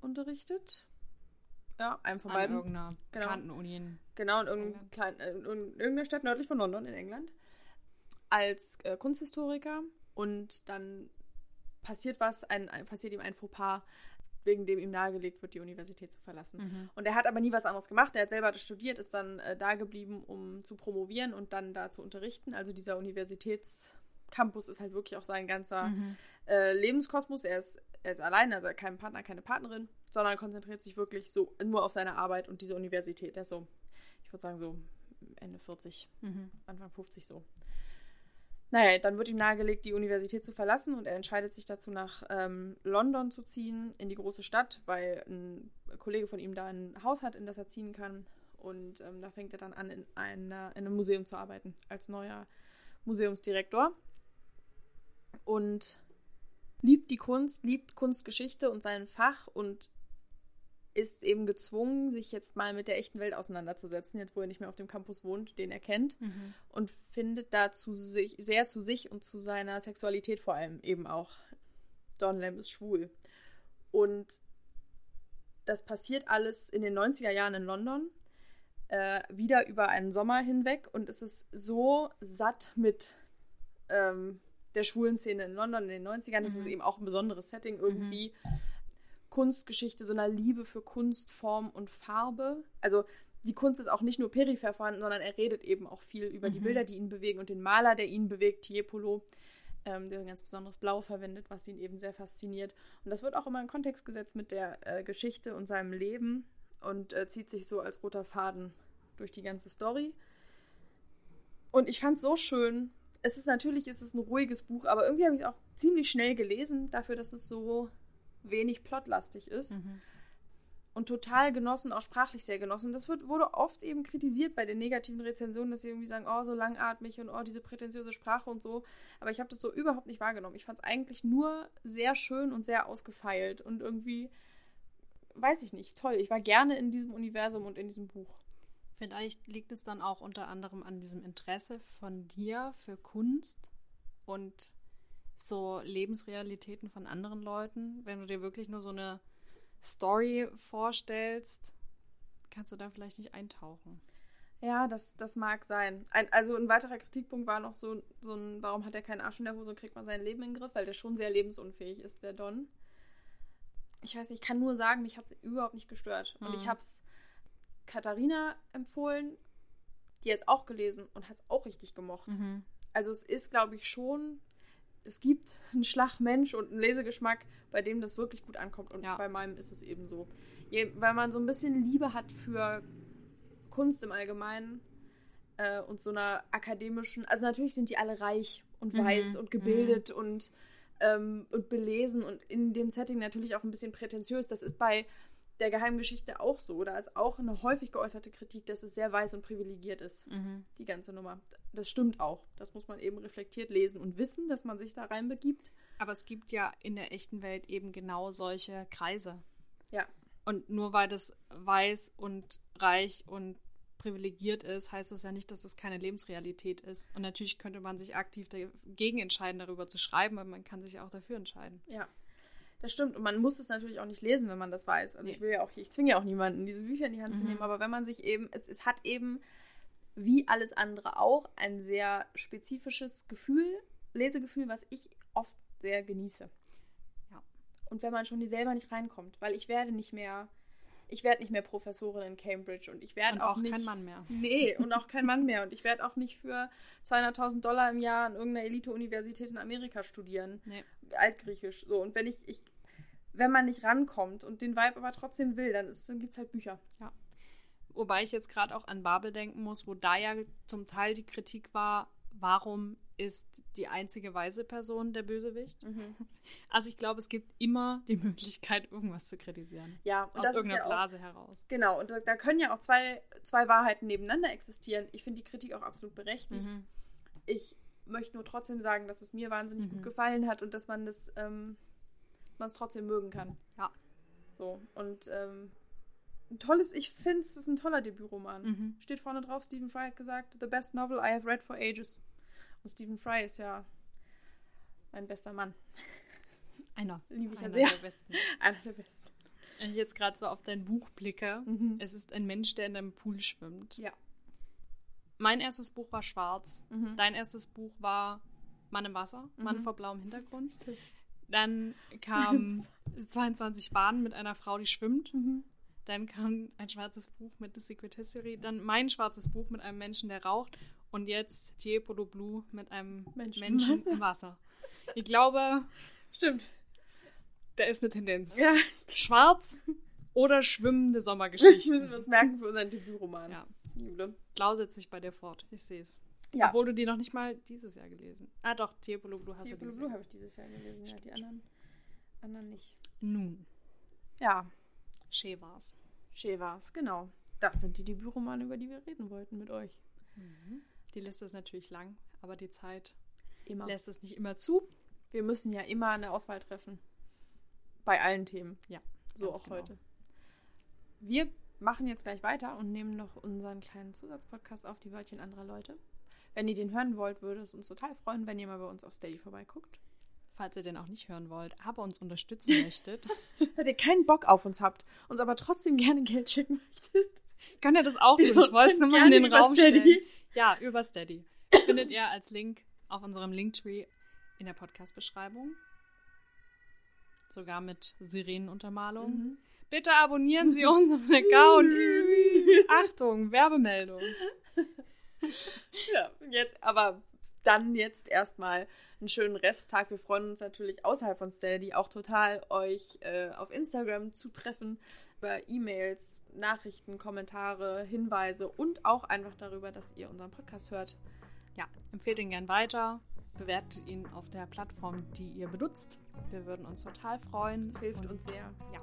unterrichtet. Ja, einem von An beiden. irgendeiner Genau. bekannten Uni. in- Genau, in, irgendein klein, äh, in irgendeiner Stadt nördlich von London in England. Als äh, Kunsthistoriker. Und dann passiert was, ein, ein, passiert ihm ein Fauxpas, wegen dem ihm nahegelegt wird, die Universität zu verlassen. Mhm. Und er hat aber nie was anderes gemacht. Er hat selber studiert, ist dann äh, da geblieben, um zu promovieren und dann da zu unterrichten. Also dieser Universitätscampus ist halt wirklich auch sein ganzer Mhm. äh, Lebenskosmos. Er ist, er ist allein, also er hat keinen Partner, keine Partnerin, sondern konzentriert sich wirklich so nur auf seine Arbeit und diese Universität. Er ist so, ich würde sagen, so Ende 40, Mhm. Anfang 50 so. Naja, dann wird ihm nahegelegt, die Universität zu verlassen und er entscheidet sich dazu, nach ähm, London zu ziehen, in die große Stadt, weil ein Kollege von ihm da ein Haus hat, in das er ziehen kann. Und ähm, da fängt er dann an, in, einer, in einem Museum zu arbeiten, als neuer Museumsdirektor. Und liebt die Kunst, liebt Kunstgeschichte und sein Fach und ist eben gezwungen, sich jetzt mal mit der echten Welt auseinanderzusetzen, jetzt wo er nicht mehr auf dem Campus wohnt, den er kennt Mhm. und findet dazu sich, sehr zu sich und zu seiner Sexualität vor allem eben auch. Don Lamb ist schwul. Und das passiert alles in den 90er Jahren in London, äh, wieder über einen Sommer hinweg und es ist so satt mit ähm, der schwulen Szene in London in den 90ern. Das Mhm. ist eben auch ein besonderes Setting irgendwie. Kunstgeschichte, so einer Liebe für Kunst, Form und Farbe. Also die Kunst ist auch nicht nur peripher vorhanden, sondern er redet eben auch viel über die Mhm. Bilder, die ihn bewegen und den Maler, der ihn bewegt, Tiepolo, ähm, der ein ganz besonderes Blau verwendet, was ihn eben sehr fasziniert. Und das wird auch immer in Kontext gesetzt mit der äh, Geschichte und seinem Leben und äh, zieht sich so als roter Faden durch die ganze Story. Und ich fand es so schön. Es ist natürlich, es ist ein ruhiges Buch, aber irgendwie habe ich es auch ziemlich schnell gelesen, dafür, dass es so wenig plotlastig ist Mhm. und total genossen, auch sprachlich sehr genossen. Das wird, wurde oft eben kritisiert bei den negativen Rezensionen, dass sie irgendwie sagen, oh, so langatmig und oh, diese prätentiöse Sprache und so. Aber ich habe das so überhaupt nicht wahrgenommen. Ich fand es eigentlich nur sehr schön und sehr ausgefeilt und irgendwie, weiß ich nicht, toll. Ich war gerne in diesem Universum und in diesem Buch. Vielleicht liegt es dann auch unter anderem an diesem Interesse von dir für Kunst und so Lebensrealitäten von anderen Leuten. Wenn du dir wirklich nur so eine Story vorstellst, kannst du da vielleicht nicht eintauchen. Ja, das, das mag sein. Ein, also ein weiterer Kritikpunkt war noch so, so ein, warum hat er keinen Arsch in der Hose und kriegt man sein Leben in den Griff, weil der schon sehr lebensunfähig ist, der Don. Ich weiß nicht, ich kann nur sagen, mich hat es überhaupt nicht gestört. Und Mhm. ich habe es Katharina empfohlen, die hat es auch gelesen und hat es auch richtig gemocht. Mhm. Also es ist, glaube ich, schon, es gibt einen Schlagmensch und einen Lesegeschmack, bei dem das wirklich gut ankommt. Und Ja. bei meinem ist es eben so. Je, weil man so ein bisschen Liebe hat für Kunst im Allgemeinen äh, und so einer akademischen, also natürlich sind die alle reich und Mhm, weiß und gebildet und ähm, und belesen und in dem Setting natürlich auch ein bisschen prätentiös. Das ist bei der Geheimgeschichte auch so. Da ist auch eine häufig geäußerte Kritik, dass es sehr weiß und privilegiert ist, Mhm. die ganze Nummer. Das stimmt auch. Das muss man eben reflektiert lesen und wissen, dass man sich da reinbegibt. Aber es gibt ja in der echten Welt eben genau solche Kreise. Ja. Und nur weil das weiß und reich und privilegiert ist, heißt das ja nicht, dass es keine Lebensrealität ist. Und natürlich könnte man sich aktiv dagegen entscheiden, darüber zu schreiben, aber man kann sich auch dafür entscheiden. Ja. Das stimmt. Und man muss es natürlich auch nicht lesen, wenn man das weiß. Also Nee. ich will ja auch, ich zwinge ja auch niemanden, diese Bücher in die Hand zu Mhm. nehmen. Aber wenn man sich eben, es, es hat eben, wie alles andere auch, ein sehr spezifisches Gefühl, Lesegefühl, was ich oft sehr genieße. Ja. Und wenn man schon die selber nicht reinkommt, weil ich werde nicht mehr, ich werde nicht mehr Professorin in Cambridge und ich werde Und auch, auch nicht, kein Mann mehr. Nee, und auch kein Mann mehr. Und ich werde auch nicht für 200.000 Dollar im Jahr an irgendeiner Elite-Universität in Amerika studieren. Nee. Altgriechisch. So, und wenn ich, ich, wenn man nicht rankommt und den Vibe aber trotzdem will, dann, ist- dann gibt es halt Bücher. Wobei ich jetzt gerade auch an Babel denken muss, wo da ja zum Teil die Kritik war, warum ist die einzige weise Person der Bösewicht? Also ich glaube, es gibt immer die Möglichkeit, irgendwas zu kritisieren. Ja, und Aus irgendeiner ja auch, Blase heraus. Genau, und da, da können ja auch zwei, zwei Wahrheiten nebeneinander existieren. Ich finde die Kritik auch absolut berechtigt. Mhm. Ich möchte nur trotzdem sagen, dass es mir wahnsinnig Mhm. gut gefallen hat und dass man das, ähm, man es trotzdem mögen kann. Ja. So, und ähm, ein tolles, ich finde es ist ein toller Debütroman. Mhm. Steht vorne drauf, Stephen Fry hat gesagt, the best novel I have read for ages. Und Stephen Fry ist ja mein bester Mann. Einer. Liebe ich ja Einer sehr. der besten. Einer der besten. Wenn ich jetzt gerade so auf dein Buch blicke, Mhm. es ist ein Mensch, der in einem Pool schwimmt. Ja. Mein erstes Buch war Schwarz. Mhm. Dein erstes Buch war Mann im Wasser, Mann Mhm. vor blauem Hintergrund. Dann kam 22 Bahnen mit einer Frau, die schwimmt. Mhm. Dann kam ein schwarzes Buch mit The Secret History. Dann mein schwarzes Buch mit einem Menschen, der raucht. Und jetzt Tiepolo Blue mit einem Menschen Menschen, im Wasser. Ich glaube, Stimmt. da ist eine Tendenz. Ja, Schwarz oder schwimmende müssen Sommergeschichten. wir uns merken für unseren Debütroman. Ja. Blau setzt sich bei dir fort. Ich sehe es. Ja. Obwohl du die noch nicht mal dieses Jahr gelesen. Ah doch, Tiepolo Blue hast du Blue dieses Blue Jahr. habe ich dieses Jahr gelesen, ja, die anderen, anderen nicht. Nun, Ja, schön war's. schön war's, genau. Das sind die Debütromane, über die wir reden wollten mit euch. Die Liste ist natürlich lang, aber die Zeit Immer. lässt es nicht immer zu. Wir müssen ja immer eine Auswahl treffen. Bei allen Themen. Ja, So auch genau. heute. Wir machen jetzt gleich weiter und nehmen noch unseren kleinen Zusatzpodcast auf die Wörtchen anderer Leute. Wenn ihr den hören wollt, würde es uns total freuen, wenn ihr mal bei uns auf Steady vorbeiguckt. Falls ihr den auch nicht hören wollt, aber uns unterstützen möchtet, Falls ihr keinen Bock auf uns habt, uns aber trotzdem gerne Geld schicken möchtet. könnt ihr das auch tun. Ich wollte es nur mal in den über Raum Steady. stellen. Ja, über Steady. Findet ihr als Link auf unserem Linktree in der Podcast-Beschreibung. Sogar mit Sirenenuntermalung. Mhm. Bitte abonnieren Sie unseren Account. Achtung, Werbemeldung. Ja, jetzt, aber dann jetzt erstmal einen schönen Resttag. Wir freuen uns natürlich außerhalb von Steady auch total, euch äh, auf Instagram zu treffen, über E-Mails, Nachrichten, Kommentare, Hinweise und auch einfach darüber, dass ihr unseren Podcast hört. Ja, empfehlt ihn gern weiter. Bewertet ihn auf der Plattform, die ihr benutzt. Wir würden uns total freuen. Das hilft uns sehr. Ja,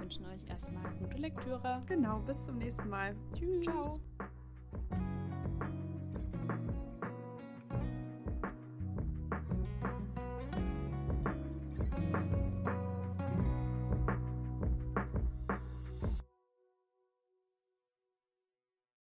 wünschen euch erstmal gute Lektüre. Genau, bis zum nächsten Mal. Tschüss. Ciao.